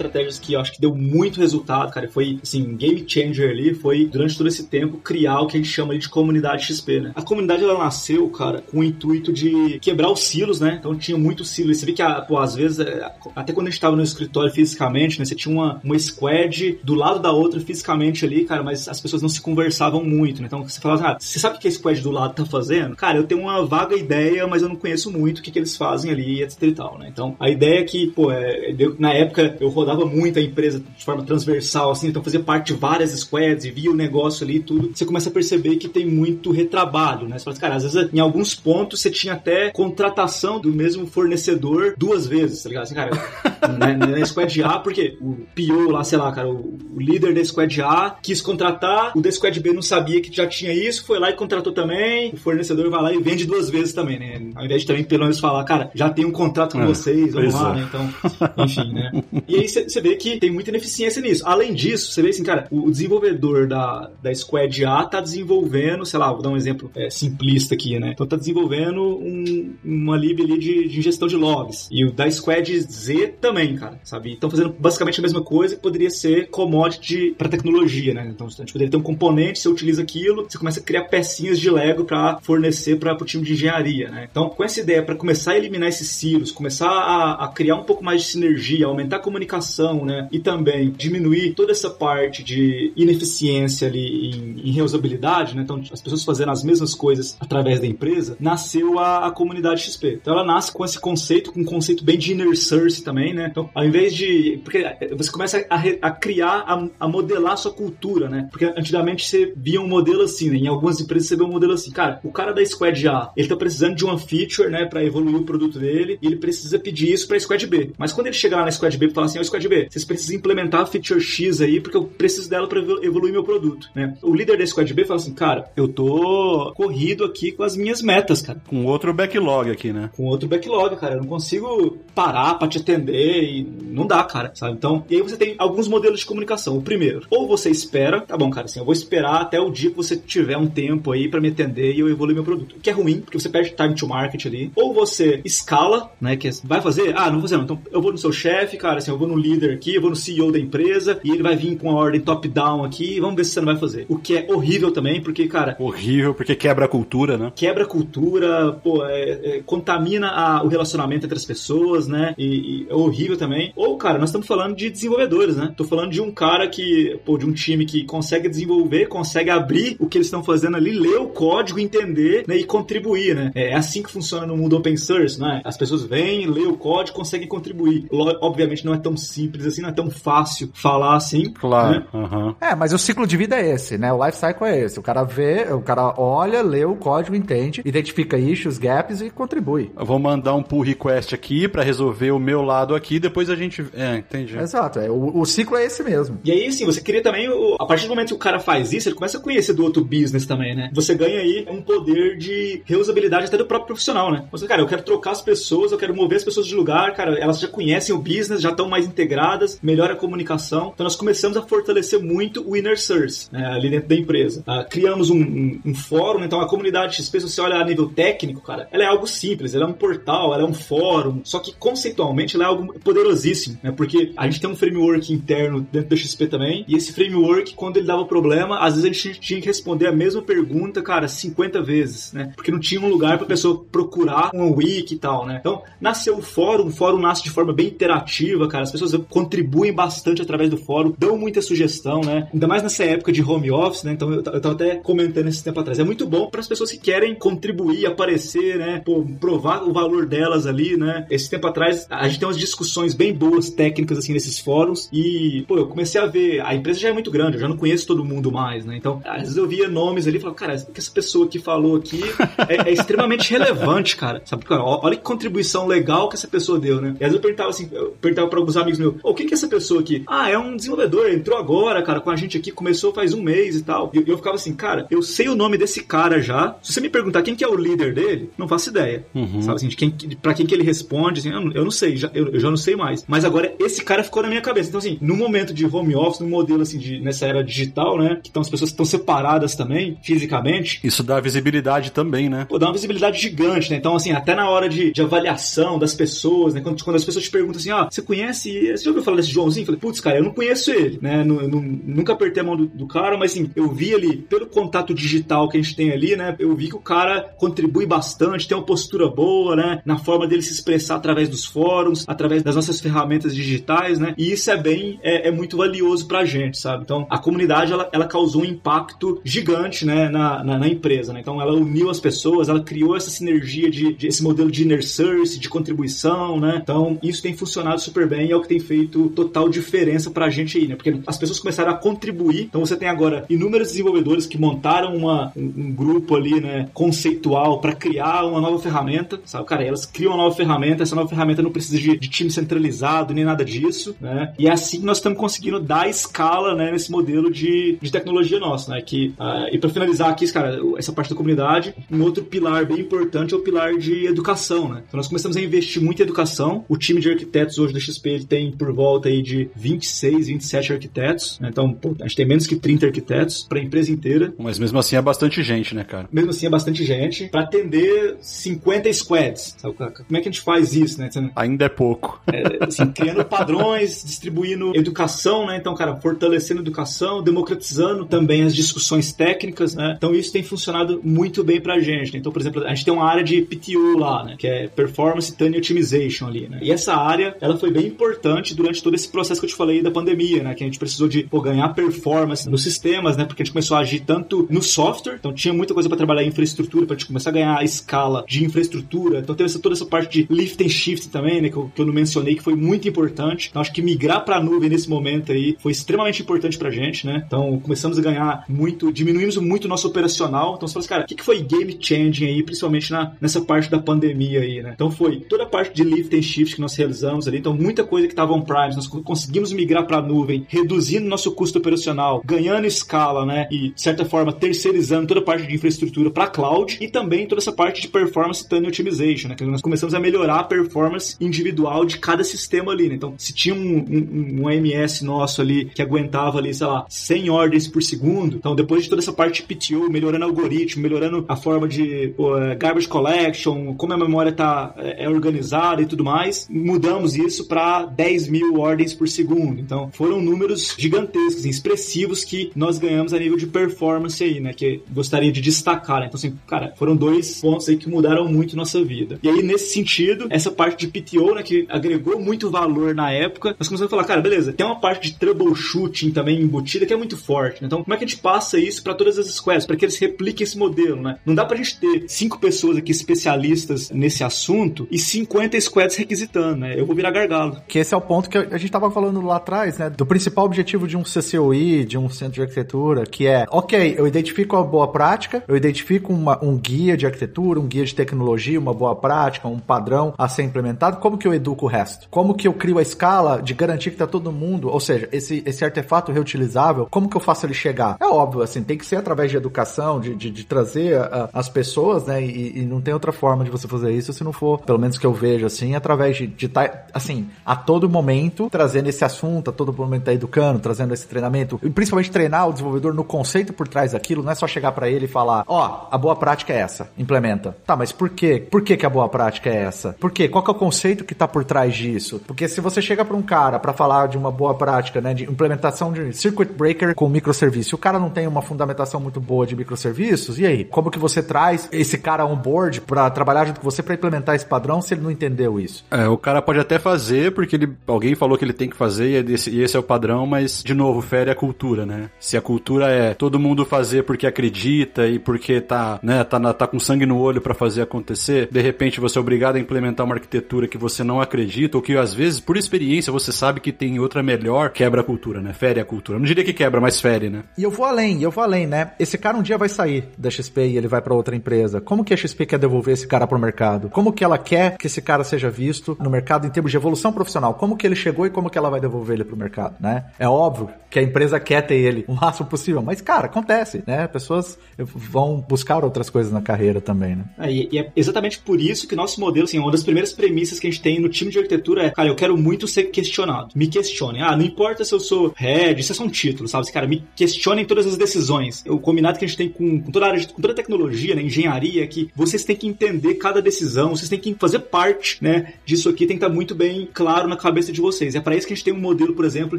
Estratégias que eu acho que deu muito resultado, cara, foi, assim, game changer ali, foi, durante todo esse tempo, criar o que a gente chama de comunidade XP, né? A comunidade, ela nasceu, cara, com o intuito de quebrar os silos, né? Então tinha muito silo. E você vê que, pô, às vezes, é, até quando a gente tava no escritório fisicamente, né? Você tinha uma, uma squad do lado da outra fisicamente ali, cara, mas as pessoas não se conversavam muito, né? Então você falava ah, você sabe o que a squad do lado tá fazendo? Cara, eu tenho uma vaga ideia, mas eu não conheço muito o que, que eles fazem ali, etc e tal, né? Então, a ideia é que, pô, é, na época eu rodava muito a empresa de forma transversal, assim, então fazia parte de várias squads e via o negócio ali e tudo. Você começa a perceber que tem muito retrabalho, né? Você fala assim, cara, às vezes em alguns pontos você tinha até contratação do mesmo fornecedor duas vezes, tá ligado? Assim, cara, na, na squad A, porque o PO lá, sei lá, cara, o, o, líder da squad A quis contratar, o da squad B não sabia que já tinha isso, foi lá e contratou também, o fornecedor vai lá e vende duas vezes também, né? Ao invés de também pelo menos falar, cara, já tem um contrato com é, vocês, vamos lá, é. né? Então, enfim, né? E aí você vê que tem muita ineficiência nisso. Além disso, você vê assim, cara, o desenvolvedor da, da Squad A tá desenvolvendo, sei lá, vou dar um exemplo é, simplista aqui, né? Então tá desenvolvendo um, uma lib ali de, de ingestão de logs. E o da Squad Z também, cara, sabe? Estão fazendo basicamente a mesma coisa que poderia ser commodity para tecnologia, né? Então a gente poderia ter um componente, você utiliza aquilo, você começa a criar pecinhas de Lego para fornecer para o time de engenharia, né? Então, com essa ideia para começar a eliminar esses silos, começar a, a criar um pouco mais de sinergia, aumentar a comunicação né? E também diminuir toda essa parte de ineficiência ali em, em reusabilidade, né? Então, as pessoas fazendo as mesmas coisas através da empresa, nasceu a, a comunidade XP. Então, ela nasce com esse conceito, com um conceito bem de inner source também, né? Então, ao invés de. Porque você começa a, a criar, a, a, modelar a sua cultura, né? Porque antigamente você via um modelo assim, né? Em algumas empresas você vê um modelo assim. Cara, o cara da Squad A, ele tá precisando de uma feature, né? Pra evoluir o produto dele, e ele precisa pedir isso pra Squad B. Mas quando ele chegar lá na Squad B e falar assim, Squad B, vocês precisam implementar a feature X aí, porque eu preciso dela para evoluir meu produto, né? O líder da Squad B fala assim, cara, eu tô corrido aqui com as minhas metas, cara. Com outro backlog aqui, né? Com outro backlog, cara. Eu não consigo parar para te atender e não dá, cara, sabe? Então, e aí você tem alguns modelos de comunicação. O primeiro, ou você espera, tá bom, cara, assim, eu vou esperar até o dia que você tiver um tempo aí para me atender e eu evoluir meu produto. O que é ruim, porque você perde time to market ali. Ou você escala, né, que é, vai fazer, ah, não vou fazer não. Então, eu vou no seu chefe, cara, assim, eu vou no líder aqui, eu vou no CEO da empresa e ele vai vir com a ordem top-down aqui, vamos ver se você não vai fazer. O que é horrível também, porque, cara. Horrível, porque quebra a cultura, né? Quebra a cultura, pô, é, é, contamina a, o relacionamento entre as pessoas, né? E, e, é horrível também. Ou, cara, nós estamos falando de desenvolvedores, né? Tô falando de um cara que, pô, de um time que consegue desenvolver, consegue abrir o que eles estão fazendo ali, ler o código, entender né, e contribuir, né? É assim que funciona no mundo open source, né? As pessoas vêm, lê o código, conseguem contribuir. Obviamente não é tão simples assim, não é tão fácil falar assim. Claro. Né? Uhum. É, mas o ciclo de vida é esse, né? O life cycle é esse. O cara vê, o cara olha, lê o código, entende, identifica issues, gaps e contribui. Eu vou mandar um pull request aqui para resolver o meu lado aqui, depois a gente. É, entendi. Exato, é, o, o ciclo é esse mesmo. E aí, assim, você cria também, a partir do momento que o cara faz isso, ele começa a conhecer do outro business também, né? Você ganha aí um poder de reusabilidade até do próprio profissional, né? Você, cara, eu quero trocar as pessoas, eu quero mover as pessoas de lugar, cara, elas já conhecem o business, já estão mais integradas, melhora a comunicação. Então nós começamos a fortalecer muito o inner source né, ali dentro da empresa. Ah, criamos um, um, um, fórum, então a comunidade XP, se você olha a nível técnico, cara, ela é algo simples, ela é um portal, ela é um fórum, só que conceitualmente ela é algo poderosíssimo, né? Porque a gente tem um framework interno dentro da XP também, e esse framework, quando ele dava problema, às vezes a gente tinha que responder a mesma pergunta, cara, 50 vezes, né? Porque não tinha um lugar pra pessoa procurar um wiki e tal, né? Então, nasceu o fórum, o fórum nasce de forma bem interativa, cara, as pessoas contribuem bastante através do fórum, dão muita sugestão, né? Ainda mais nessa época de home office, né? Então, eu, eu tava até comentando esse tempo atrás. É muito bom para as pessoas que querem contribuir, aparecer, né? Pô, provar o valor delas ali, né? Esse tempo atrás, a gente tem umas discussões bem boas, técnicas, assim, nesses fóruns, e, pô, eu comecei a ver, a empresa já é muito grande, eu já não conheço todo mundo mais, né? Então, às vezes eu via nomes ali e falava, cara, o que essa pessoa que falou aqui é, é extremamente relevante, cara. Sabe? Cara, olha que contribuição legal que essa pessoa deu, né? E às vezes eu perguntava assim, eu perguntava para alguns amigos meus, oh, quem que é essa pessoa aqui? Ah, é um desenvolvedor, entrou agora, cara, com a gente aqui, começou faz um mês e tal. E eu, eu ficava assim, cara, eu sei o nome desse cara já. Se você me perguntar quem que é o líder dele, não faço ideia. Uhum. Sabe assim, de quem, pra quem que ele responde, assim, eu, eu não sei, já, eu, eu, já não sei mais. Mas agora esse cara ficou na minha cabeça. Então, assim, no momento de home office, no modelo assim, de, nessa era digital, né? Que então as pessoas estão separadas também, fisicamente. Isso dá visibilidade também, né? Pô, dá uma visibilidade gigante, né? Então, assim, até na hora de, de avaliação das pessoas, né? Quando, quando as pessoas te perguntam assim, ó, ah, você conhece. Você já ouviu falar desse Joãozinho? Falei, putz, cara, eu não conheço ele, né? Nunca apertei a mão do, do, cara, mas assim, eu vi ali, pelo contato digital que a gente tem ali, né? Eu vi que o cara contribui bastante, tem uma postura boa, né? Na forma dele se expressar através dos fóruns, através das nossas ferramentas digitais, né? E isso é bem, é, é muito valioso pra gente, sabe? Então, a comunidade, ela, ela causou um impacto gigante, né? Na, na, na empresa, né? Então, ela uniu as pessoas, ela criou essa sinergia de, de esse modelo de inner source, de contribuição, né? Então, isso tem funcionado super bem e é o que tem feito total diferença pra gente aí, né? Porque as pessoas começaram a contribuir. Então, você tem agora inúmeros desenvolvedores que montaram uma, um, um grupo ali, né? Conceitual para criar uma nova ferramenta, sabe? Cara, elas criam uma nova ferramenta, essa nova ferramenta não precisa de, de time centralizado nem nada disso, né? E é assim nós estamos conseguindo dar escala, né? Nesse modelo de, de tecnologia nossa, né? Que, uh, e para finalizar aqui, cara, essa parte da comunidade, um outro pilar bem importante é o pilar de educação, né? Então, nós começamos a investir muito em educação. O time de arquitetos hoje da XP ele tem por volta aí de 26, 27 arquitetos. Né? Então, pô, a gente tem menos que 30 arquitetos para a empresa inteira. Mas mesmo assim é bastante gente, né, cara? Mesmo assim é bastante gente. Para atender 50 squads. Sabe? Como é que a gente faz isso, né? Ainda é pouco. É, assim, criando padrões, distribuindo educação, né? Então, cara, fortalecendo a educação, democratizando também as discussões técnicas, né? Então, isso tem funcionado muito bem pra gente. Né? Então, por exemplo, a gente tem uma área de PTO lá, né? Que é Performance Tunnel Optimization ali, né? E essa área, ela foi bem importante durante todo esse processo que eu te falei da pandemia, né? Que a gente precisou de pô, ganhar performance nos sistemas, né? Porque a gente começou a agir tanto no software, então tinha muita coisa para trabalhar em infraestrutura, pra gente começar a ganhar a escala de infraestrutura. Então teve essa, toda essa parte de lift and shift também, né? Que eu, que eu não mencionei, que foi muito importante. Então acho que migrar pra nuvem nesse momento aí foi extremamente importante pra gente, né? Então começamos a ganhar muito, diminuímos muito o nosso operacional. Então você fala assim, cara, o que, que foi game changing aí, principalmente na, nessa parte da pandemia aí, né? Então foi toda a parte de lift and shift que nós realizamos ali. Então muita coisa que estava on-prime, nós conseguimos migrar para a nuvem, reduzindo nosso custo operacional, ganhando escala, né? E, de certa forma, terceirizando toda a parte de infraestrutura para cloud e também toda essa parte de performance tunnel optimization, né? Que nós começamos a melhorar a performance individual de cada sistema ali, né? Então, se tinha um, um, um MS nosso ali que aguentava ali, sei lá, 100 ordens por segundo, então depois de toda essa parte de PTO, melhorando algoritmo, melhorando a forma de é, garbage collection, como a memória tá é, é organizada e tudo mais, mudamos isso para 10 mil ordens por segundo. Então, foram números gigantescos, expressivos que nós ganhamos a nível de performance aí, né? Que gostaria de destacar. Né? Então, assim, cara, foram dois pontos aí que mudaram muito nossa vida. E aí, nesse sentido, essa parte de PTO, né, que agregou muito valor na época, nós começamos a falar, cara, beleza, tem uma parte de troubleshooting também embutida que é muito forte. Né? Então, como é que a gente passa isso para todas as squads, para que eles repliquem esse modelo, né? Não dá pra gente ter cinco pessoas aqui especialistas nesse assunto e 50 squads requisitando, né? Eu vou virar gargalo. Que esse é o ponto que a gente tava falando lá atrás, né? Do principal objetivo de um CCOI, de um centro de arquitetura, que é, ok, eu identifico a boa prática, eu identifico uma, um guia de arquitetura, um guia de tecnologia, uma boa prática, um padrão a ser implementado, como que eu educo o resto? Como que eu crio a escala de garantir que tá todo mundo, ou seja, esse, esse artefato reutilizável, como que eu faço ele chegar? É óbvio, assim, tem que ser através de educação, de, de, de trazer a, as pessoas, né? E, e, não tem outra forma de você fazer isso se não for, pelo menos que eu vejo, assim, através de estar, assim, a todo momento trazendo esse assunto, a todo momento tá educando, trazendo esse treinamento, e principalmente treinar o desenvolvedor no conceito por trás daquilo, não é só chegar para ele e falar, ó, oh, a boa prática é essa, implementa. Tá, mas por quê? Por que, que a boa prática é essa? Por quê? Qual que é o conceito que tá por trás disso? Porque se você chega para um cara para falar de uma boa prática, né, de implementação de circuit breaker com microserviço, o cara não tem uma fundamentação muito boa de microserviços, e aí? Como que você traz esse cara on board para trabalhar junto com você para implementar esse padrão se ele não entendeu isso? É, o cara pode até fazer porque ele, alguém falou que ele tem que fazer e é esse, e esse é o padrão, mas de novo, fere a cultura, né? Se a cultura é todo mundo fazer porque acredita e porque tá, né, tá, na, tá com sangue no olho para fazer acontecer, de repente você é obrigado a implementar uma arquitetura que você não acredita ou que às vezes, por experiência, você sabe que tem outra melhor, quebra a cultura, né? Fere a cultura. Eu não diria que quebra, mas fere, né? E eu vou além, eu vou além, né? Esse cara um dia vai sair da XP e ele vai para outra empresa. Como que a XP quer devolver esse cara pro mercado? Como que ela quer que esse cara seja visto no mercado em termos de evolução profissional? Como que ele chegou e como que ela vai devolver ele pro mercado, né? É óbvio que a empresa quer ter ele o máximo possível, mas cara, acontece, né? Pessoas vão buscar outras coisas na carreira também, né? É, e é exatamente por isso que nosso modelo, assim, uma das primeiras premissas que a gente tem no time de arquitetura é, cara, eu quero muito ser questionado. Me questionem. Ah, não importa se eu sou head, isso é só um título, sabe? Cara, me questionem todas as decisões. O combinado que a gente tem com, com toda a área, com toda a tecnologia, né, engenharia, que vocês têm que entender cada decisão, vocês têm que fazer parte, né, disso aqui, tem que estar muito bem claro na cabeça de vocês. É para isso que a gente tem um modelo, por exemplo,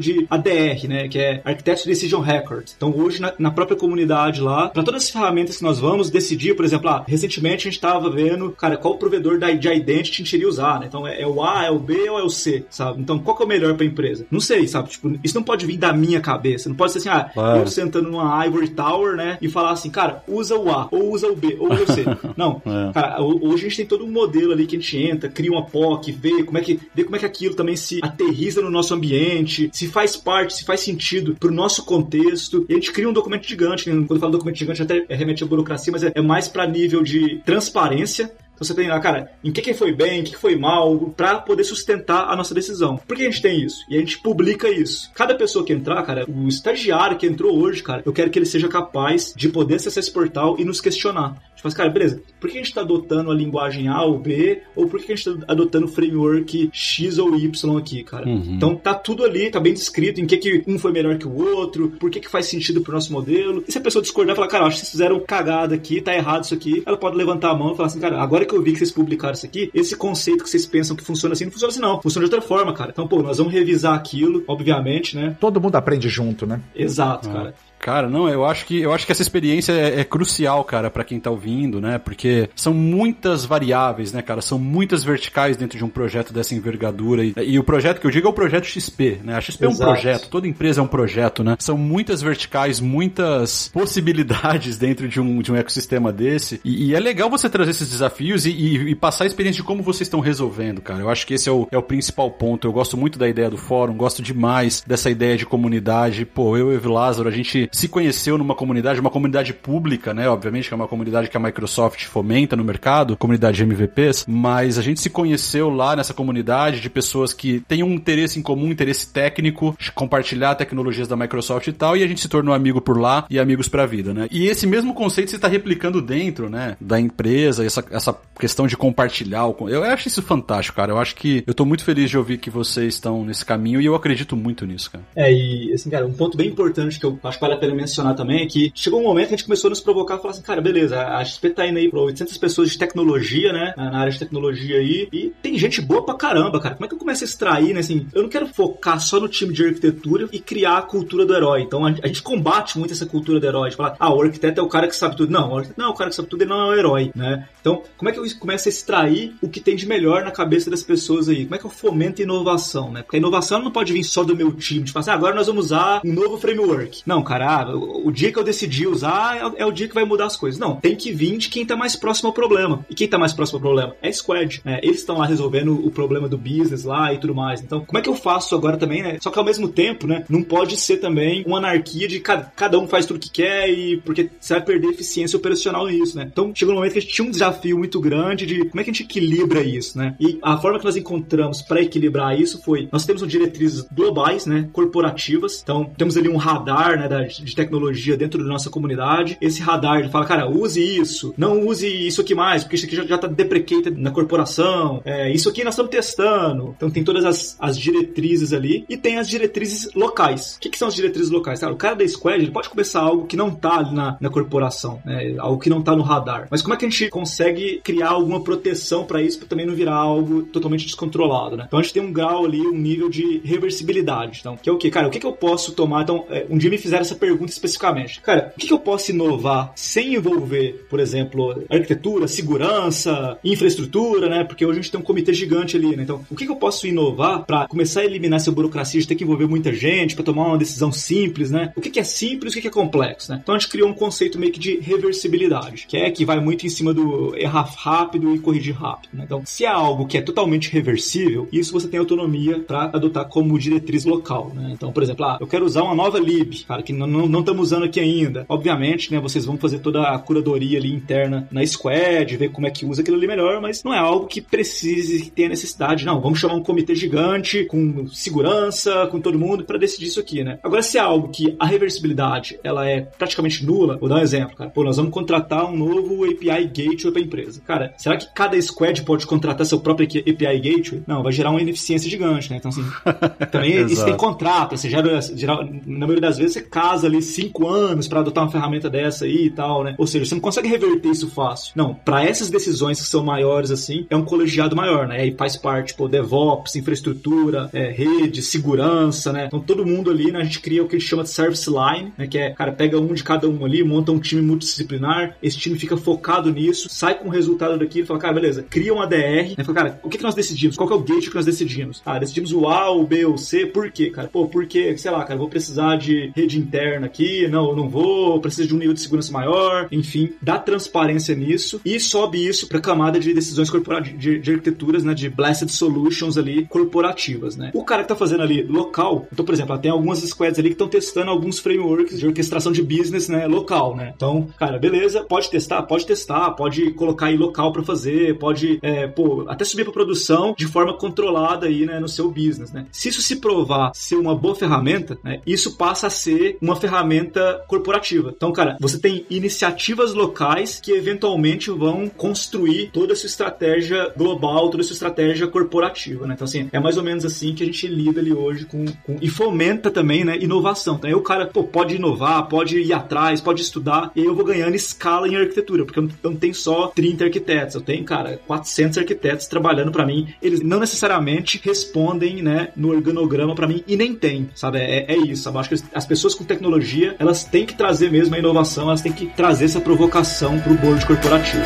de ADR, né, que é Architecture Decision Record. Então, hoje, na, na própria comunidade lá, para todas as ferramentas que nós vamos decidir, por exemplo, ah, recentemente a gente estava vendo, cara, qual provedor da, de identity a gente iria usar, né? Então, é, é, o A, é o B ou é o C, sabe? Então, qual que é o melhor para a empresa? Não sei, sabe? Tipo, isso não pode vir da minha cabeça. Não pode ser assim, ah, claro. eu sentando numa Ivory Tower, né, e falar assim, cara, usa o A, ou usa o B, ou usa o C. não, é. cara, hoje a gente tem todo um modelo ali que a gente entra, cria uma POC, vê como é que, vê como é que aquilo também se aterriza no nosso ambiente, se faz parte, se faz sentido pro nosso contexto. E a gente cria um documento gigante. Né? Quando eu falo documento gigante, até remete à burocracia, mas é, é mais para nível de transparência você tem lá, cara, em que, que foi bem, em que, que foi mal, para poder sustentar a nossa decisão. Por que a gente tem isso? E a gente publica isso. Cada pessoa que entrar, cara, o estagiário que entrou hoje, cara, eu quero que ele seja capaz de poder acessar esse portal e nos questionar. Tipo assim, cara, beleza, por que a gente está adotando a linguagem A ou B, ou por que a gente está adotando o framework X ou Y aqui, cara? Uhum. Então tá tudo ali, tá bem descrito em que, que um foi melhor que o outro, por que, que faz sentido pro nosso modelo. E se a pessoa discordar e falar, cara, acho que vocês fizeram cagada aqui, tá errado isso aqui, ela pode levantar a mão e falar assim, cara, agora que eu vi que vocês publicaram isso aqui, esse conceito que vocês pensam que funciona assim, não funciona assim não, funciona de outra forma, cara. Então, pô, nós vamos revisar aquilo, obviamente, né? Todo mundo aprende junto, né? Exato, ah. cara. Cara, não, eu acho que eu acho que essa experiência é, é crucial, cara, para quem tá ouvindo, né? Porque são muitas variáveis, né, cara? São muitas verticais dentro de um projeto dessa envergadura. E, e o projeto que eu digo é o projeto XP, né? A XP Exato. é um projeto, toda empresa é um projeto, né? São muitas verticais, muitas possibilidades dentro de um, de um ecossistema desse. E, e é legal você trazer esses desafios e, e, e, passar a experiência de como vocês estão resolvendo, cara. Eu acho que esse é o, é o principal ponto. Eu gosto muito da ideia do fórum, gosto demais dessa ideia de comunidade. Pô, eu e o Lázaro, a gente se conheceu numa comunidade, uma comunidade pública, né? Obviamente que é uma comunidade que a Microsoft fomenta no mercado, comunidade de MVPs, mas a gente se conheceu lá nessa comunidade de pessoas que têm um interesse em comum, interesse técnico, compartilhar tecnologias da Microsoft e tal, e a gente se tornou amigo por lá e amigos pra vida, né? E esse mesmo conceito se está replicando dentro, né, da empresa, essa, essa questão de compartilhar. Eu acho isso fantástico, cara. Eu acho que eu tô muito feliz de ouvir que vocês estão nesse caminho e eu acredito muito nisso, cara. É, e assim, cara, um ponto bem importante que eu acho que vale a pena mencionar também que chegou um momento que a gente começou a nos provocar e falar assim, cara, beleza, a XP tá indo aí pra 800 pessoas de tecnologia, né, na área de tecnologia aí, e tem gente boa pra caramba, cara. Como é que eu começo a extrair, né, assim, eu não quero focar só no time de arquitetura e criar a cultura do herói. Então a, a gente combate muito essa cultura do herói, de falar, ah, o arquiteto é o cara que sabe tudo. Não, o arquiteto não é o cara que sabe tudo, ele não é o herói, né? Então, como é que eu começo a extrair o que tem de melhor na cabeça das pessoas aí? Como é que eu fomento inovação, né? Porque a inovação não pode vir só do meu time, tipo assim, ah, agora nós vamos usar um novo framework. Não, cara, ah, o, o, dia que eu decidi usar é, é, o dia que vai mudar as coisas. Não, tem que vir de quem tá mais próximo ao problema. E quem tá mais próximo ao problema? É a Squad. Né? Eles estão lá resolvendo o problema do business lá e tudo mais. Então, como é que eu faço agora também, né? Só que ao mesmo tempo, né, não pode ser também uma anarquia de cada, cada um faz tudo que quer e porque você vai perder eficiência operacional nisso, né? Então, chegou um momento que a gente tinha um desafio muito grande de como é que a gente equilibra isso, né? E a forma que nós encontramos para equilibrar isso foi, nós temos diretrizes globais, né, corporativas. Então, temos ali um radar, né, da, de tecnologia dentro da nossa comunidade. Esse radar ele fala, cara, use isso, não use isso aqui mais, porque isso aqui já, já tá deprecated na corporação. É, isso aqui nós estamos testando. Então, tem todas as, as diretrizes ali e tem as diretrizes locais. O que, que são as diretrizes locais? Cara, o cara da Squad ele pode começar algo que não tá ali na, na corporação, né, algo que não tá no radar. Mas como é que a gente consegue criar alguma proteção para isso, para também não virar algo totalmente descontrolado, né? Então a gente tem um grau ali, um nível de reversibilidade. Então, que é o que? Cara, o que, que eu posso tomar? Então, é, um dia me fizeram essa pergunta especificamente. Cara, o que, eu posso inovar sem envolver, por exemplo, arquitetura, segurança, infraestrutura, né? Porque hoje a gente tem um comitê gigante ali, né? Então, o que, eu posso inovar para começar a eliminar essa burocracia de ter que envolver muita gente para tomar uma decisão simples, né? O que, é simples o que é complexo, né? Então a gente criou um conceito meio que de reversibilidade, que é que vai muito em cima do errar rápido e corrigir rápido. Né? Então, se é algo que é totalmente reversível, isso você tem autonomia para adotar como diretriz local. Né? Então, por exemplo, ah, eu quero usar uma nova lib, cara, que não estamos usando aqui ainda. Obviamente, né, vocês vão fazer toda a curadoria ali interna na squad, ver como é que usa aquilo ali melhor, mas não é algo que precise, que tenha necessidade. Não, vamos chamar um comitê gigante, com segurança, com todo mundo, para decidir isso aqui, né? Agora, se é algo que a reversibilidade ela é praticamente nula, vou dar um exemplo, cara. Pô, nós vamos contratar um novo API Gateway para a empresa. Cara, será que cada squad pode contratar seu próprio API Gateway? Não, vai gerar uma ineficiência gigante, né? Então, assim, também isso tem contrato. Você gera, gera, na maioria das vezes, você casa ali cinco anos para adotar uma ferramenta dessa aí e tal, né? Ou seja, você não consegue reverter isso fácil. Não, para essas decisões que são maiores, assim, é um colegiado maior, né? Aí faz parte, pô, DevOps, infraestrutura, é, rede, segurança, né? Então, todo mundo ali, né? A gente cria o que a gente chama de service line, né? Que é, cara, pega um de cada um ali, monta um time multidisciplinar, esse time fica focado nisso, sai com o resultado daquilo e fala, cara, beleza, cria uma DR, né? Fala, cara, o que, que nós decidimos? Qual que é o gate que nós decidimos? Ah, decidimos o A, o B, o C, por quê, cara? Pô, porque, sei lá, cara, vou precisar de rede interna aqui, não, eu não vou, preciso de um nível de segurança maior, enfim, dá transparência nisso e sobe isso para camada de decisões corporativas, de, de, arquiteturas, né, de blessed solutions ali corporativas, né? O cara que tá fazendo ali local, então, por exemplo, tem algumas squads ali que estão testando alguns frameworks de orquestração de business, né, local, né? Então, cara, beleza, pode testar, pode testar, pode colocar aí local para fazer, pode, é, pô, até subir para produção de forma controlada aí, né, no seu business, né? Se isso se provar ser uma boa ferramenta, né, isso passa a ser uma ferramenta corporativa. Então, cara, você tem iniciativas locais que eventualmente vão construir toda a sua estratégia global, toda a sua estratégia corporativa, né? Então, assim, é mais ou menos assim que a gente lida ali hoje com, com e fomenta também, né, inovação. Então, aí o cara, pô, pode inovar, pode ir atrás, pode estudar, e aí eu vou ganhando escala em arquitetura, porque eu não tenho só 30 arquitetos, eu tenho, cara, 400 arquitetos trabalhando para mim. Eles não necessariamente respondem, né, no organograma para mim e nem tem, sabe? É, é isso, sabe? Eu acho que as pessoas com tecnologia, elas têm que trazer mesmo a inovação, elas têm que trazer essa provocação pro board corporativo.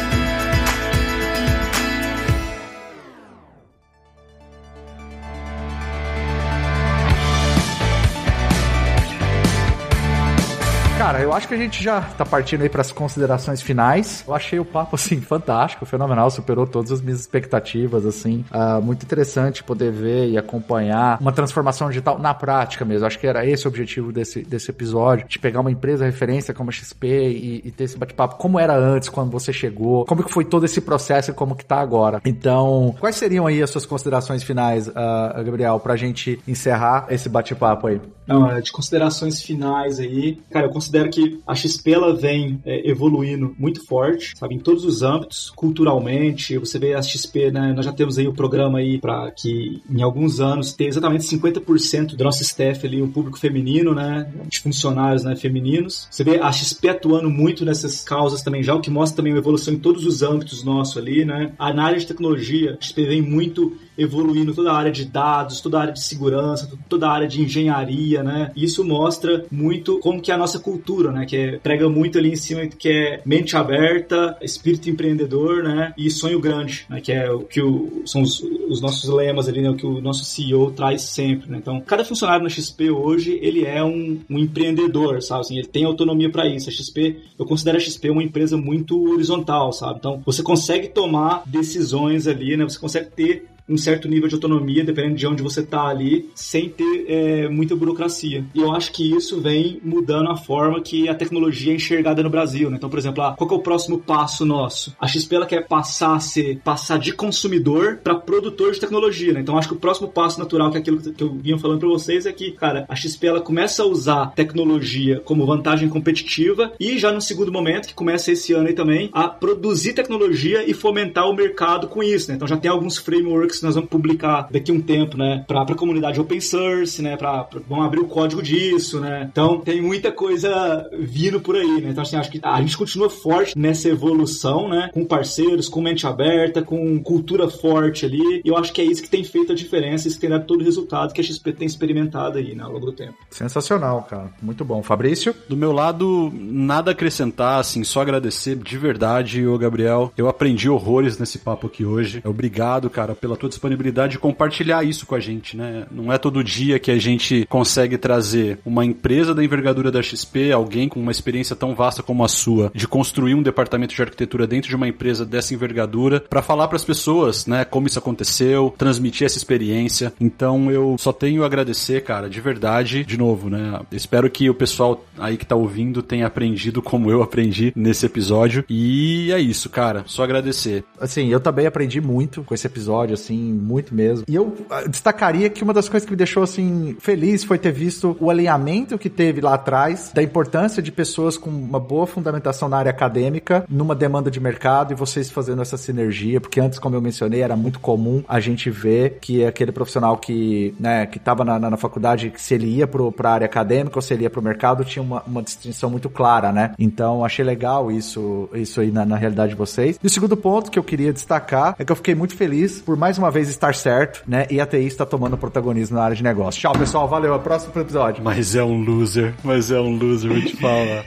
Acho que a gente já tá partindo aí para as considerações finais. Eu achei o papo, assim, fantástico, fenomenal, superou todas as minhas expectativas, assim. Uh, muito interessante poder ver e acompanhar uma transformação digital na prática mesmo. Acho que era esse o objetivo desse, desse episódio, de pegar uma empresa referência como a XP e, e ter esse bate-papo. Como era antes, quando você chegou, como que foi todo esse processo e como que tá agora. Então, quais seriam aí as suas considerações finais, uh, Gabriel, pra gente encerrar esse bate-papo aí? Não, é, de considerações finais aí, cara, eu considero considero que a XP ela vem é, evoluindo muito forte, sabe, em todos os âmbitos, culturalmente. Você vê a XP, né? Nós já temos aí o programa aí para que em alguns anos ter exatamente 50% do nosso staff ali, o público feminino, né? De funcionários, né? Femininos. Você vê a XP atuando muito nessas causas também já, o que mostra também uma evolução em todos os âmbitos nossos ali, né? A área de tecnologia, a XP vem muito evoluindo toda a área de dados, toda a área de segurança, toda a área de engenharia, né? Isso mostra muito como que é a nossa cultura, né? Que é, prega muito ali em cima que é mente aberta, espírito empreendedor, né? E sonho grande, né? Que é o que o, são os, os, nossos lemas ali, né? O que o nosso CEO traz sempre, né? Então, cada funcionário na XP hoje, ele é um, um empreendedor, sabe? Assim, ele tem autonomia para isso. A XP, eu considero a XP uma empresa muito horizontal, sabe? Então, você consegue tomar decisões ali, né? Você consegue ter um certo nível de autonomia, dependendo de onde você está ali, sem ter é, muita burocracia. E eu acho que isso vem mudando a forma que a tecnologia é enxergada no Brasil. Né? Então, por exemplo, ah, qual é o próximo passo nosso? A XP ela quer passar a ser, passar de consumidor para produtor de tecnologia. Né? Então, acho que o próximo passo natural, que é aquilo que eu vinha falando para vocês, é que, cara, a XP ela começa a usar tecnologia como vantagem competitiva e já no segundo momento, que começa esse ano aí também, a produzir tecnologia e fomentar o mercado com isso. Né? Então, já tem alguns frameworks que nós vamos publicar daqui a um tempo, né, para a comunidade open source, né, para vamos abrir o código disso, né. Então tem muita coisa vindo por aí, né. Então assim, acho que a gente continua forte nessa evolução, né, com parceiros, com mente aberta, com cultura forte ali. E eu acho que é isso que tem feito a diferença, isso que tem dado todo o resultado que a XP tem experimentado aí, né, ao longo do tempo. Sensacional, cara. Muito bom. Fabrício? Do meu lado, nada a acrescentar, assim, só agradecer de verdade, ô Gabriel. Eu aprendi horrores nesse papo aqui hoje. Obrigado, cara, pela tua tua disponibilidade de compartilhar isso com a gente, né? Não é todo dia que a gente consegue trazer uma empresa da envergadura da XP, alguém com uma experiência tão vasta como a sua, de construir um departamento de arquitetura dentro de uma empresa dessa envergadura, para falar para as pessoas, né, como isso aconteceu, transmitir essa experiência. Então eu só tenho a agradecer, cara, de verdade, de novo, né? Espero que o pessoal aí que tá ouvindo tenha aprendido como eu aprendi nesse episódio. E é isso, cara. Só agradecer. Assim, eu também aprendi muito com esse episódio, assim, assim, muito mesmo. E eu ah, destacaria que uma das coisas que me deixou, assim, feliz foi ter visto o alinhamento que teve lá atrás da importância de pessoas com uma boa fundamentação na área acadêmica numa demanda de mercado e vocês fazendo essa sinergia, porque antes, como eu mencionei, era muito comum a gente ver que aquele profissional que, né, que estava na, na, faculdade, que se ele ia para área acadêmica ou se ele ia para o mercado, tinha uma, uma distinção muito clara, né? Então, achei legal isso, isso aí na, na realidade de vocês. E o segundo ponto que eu queria destacar é que eu fiquei muito feliz por mais uma uma vez estar certo, né? E a TI está tomando protagonismo na área de negócio. Tchau, pessoal. Valeu. Até o próximo episódio. Mas é um loser. Mas é um loser, vou te falar.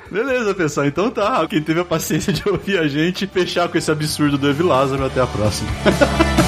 Beleza, pessoal. Então tá. Quem teve a paciência de ouvir a gente, fechar com esse absurdo do Evi Lázaro. Até a próxima.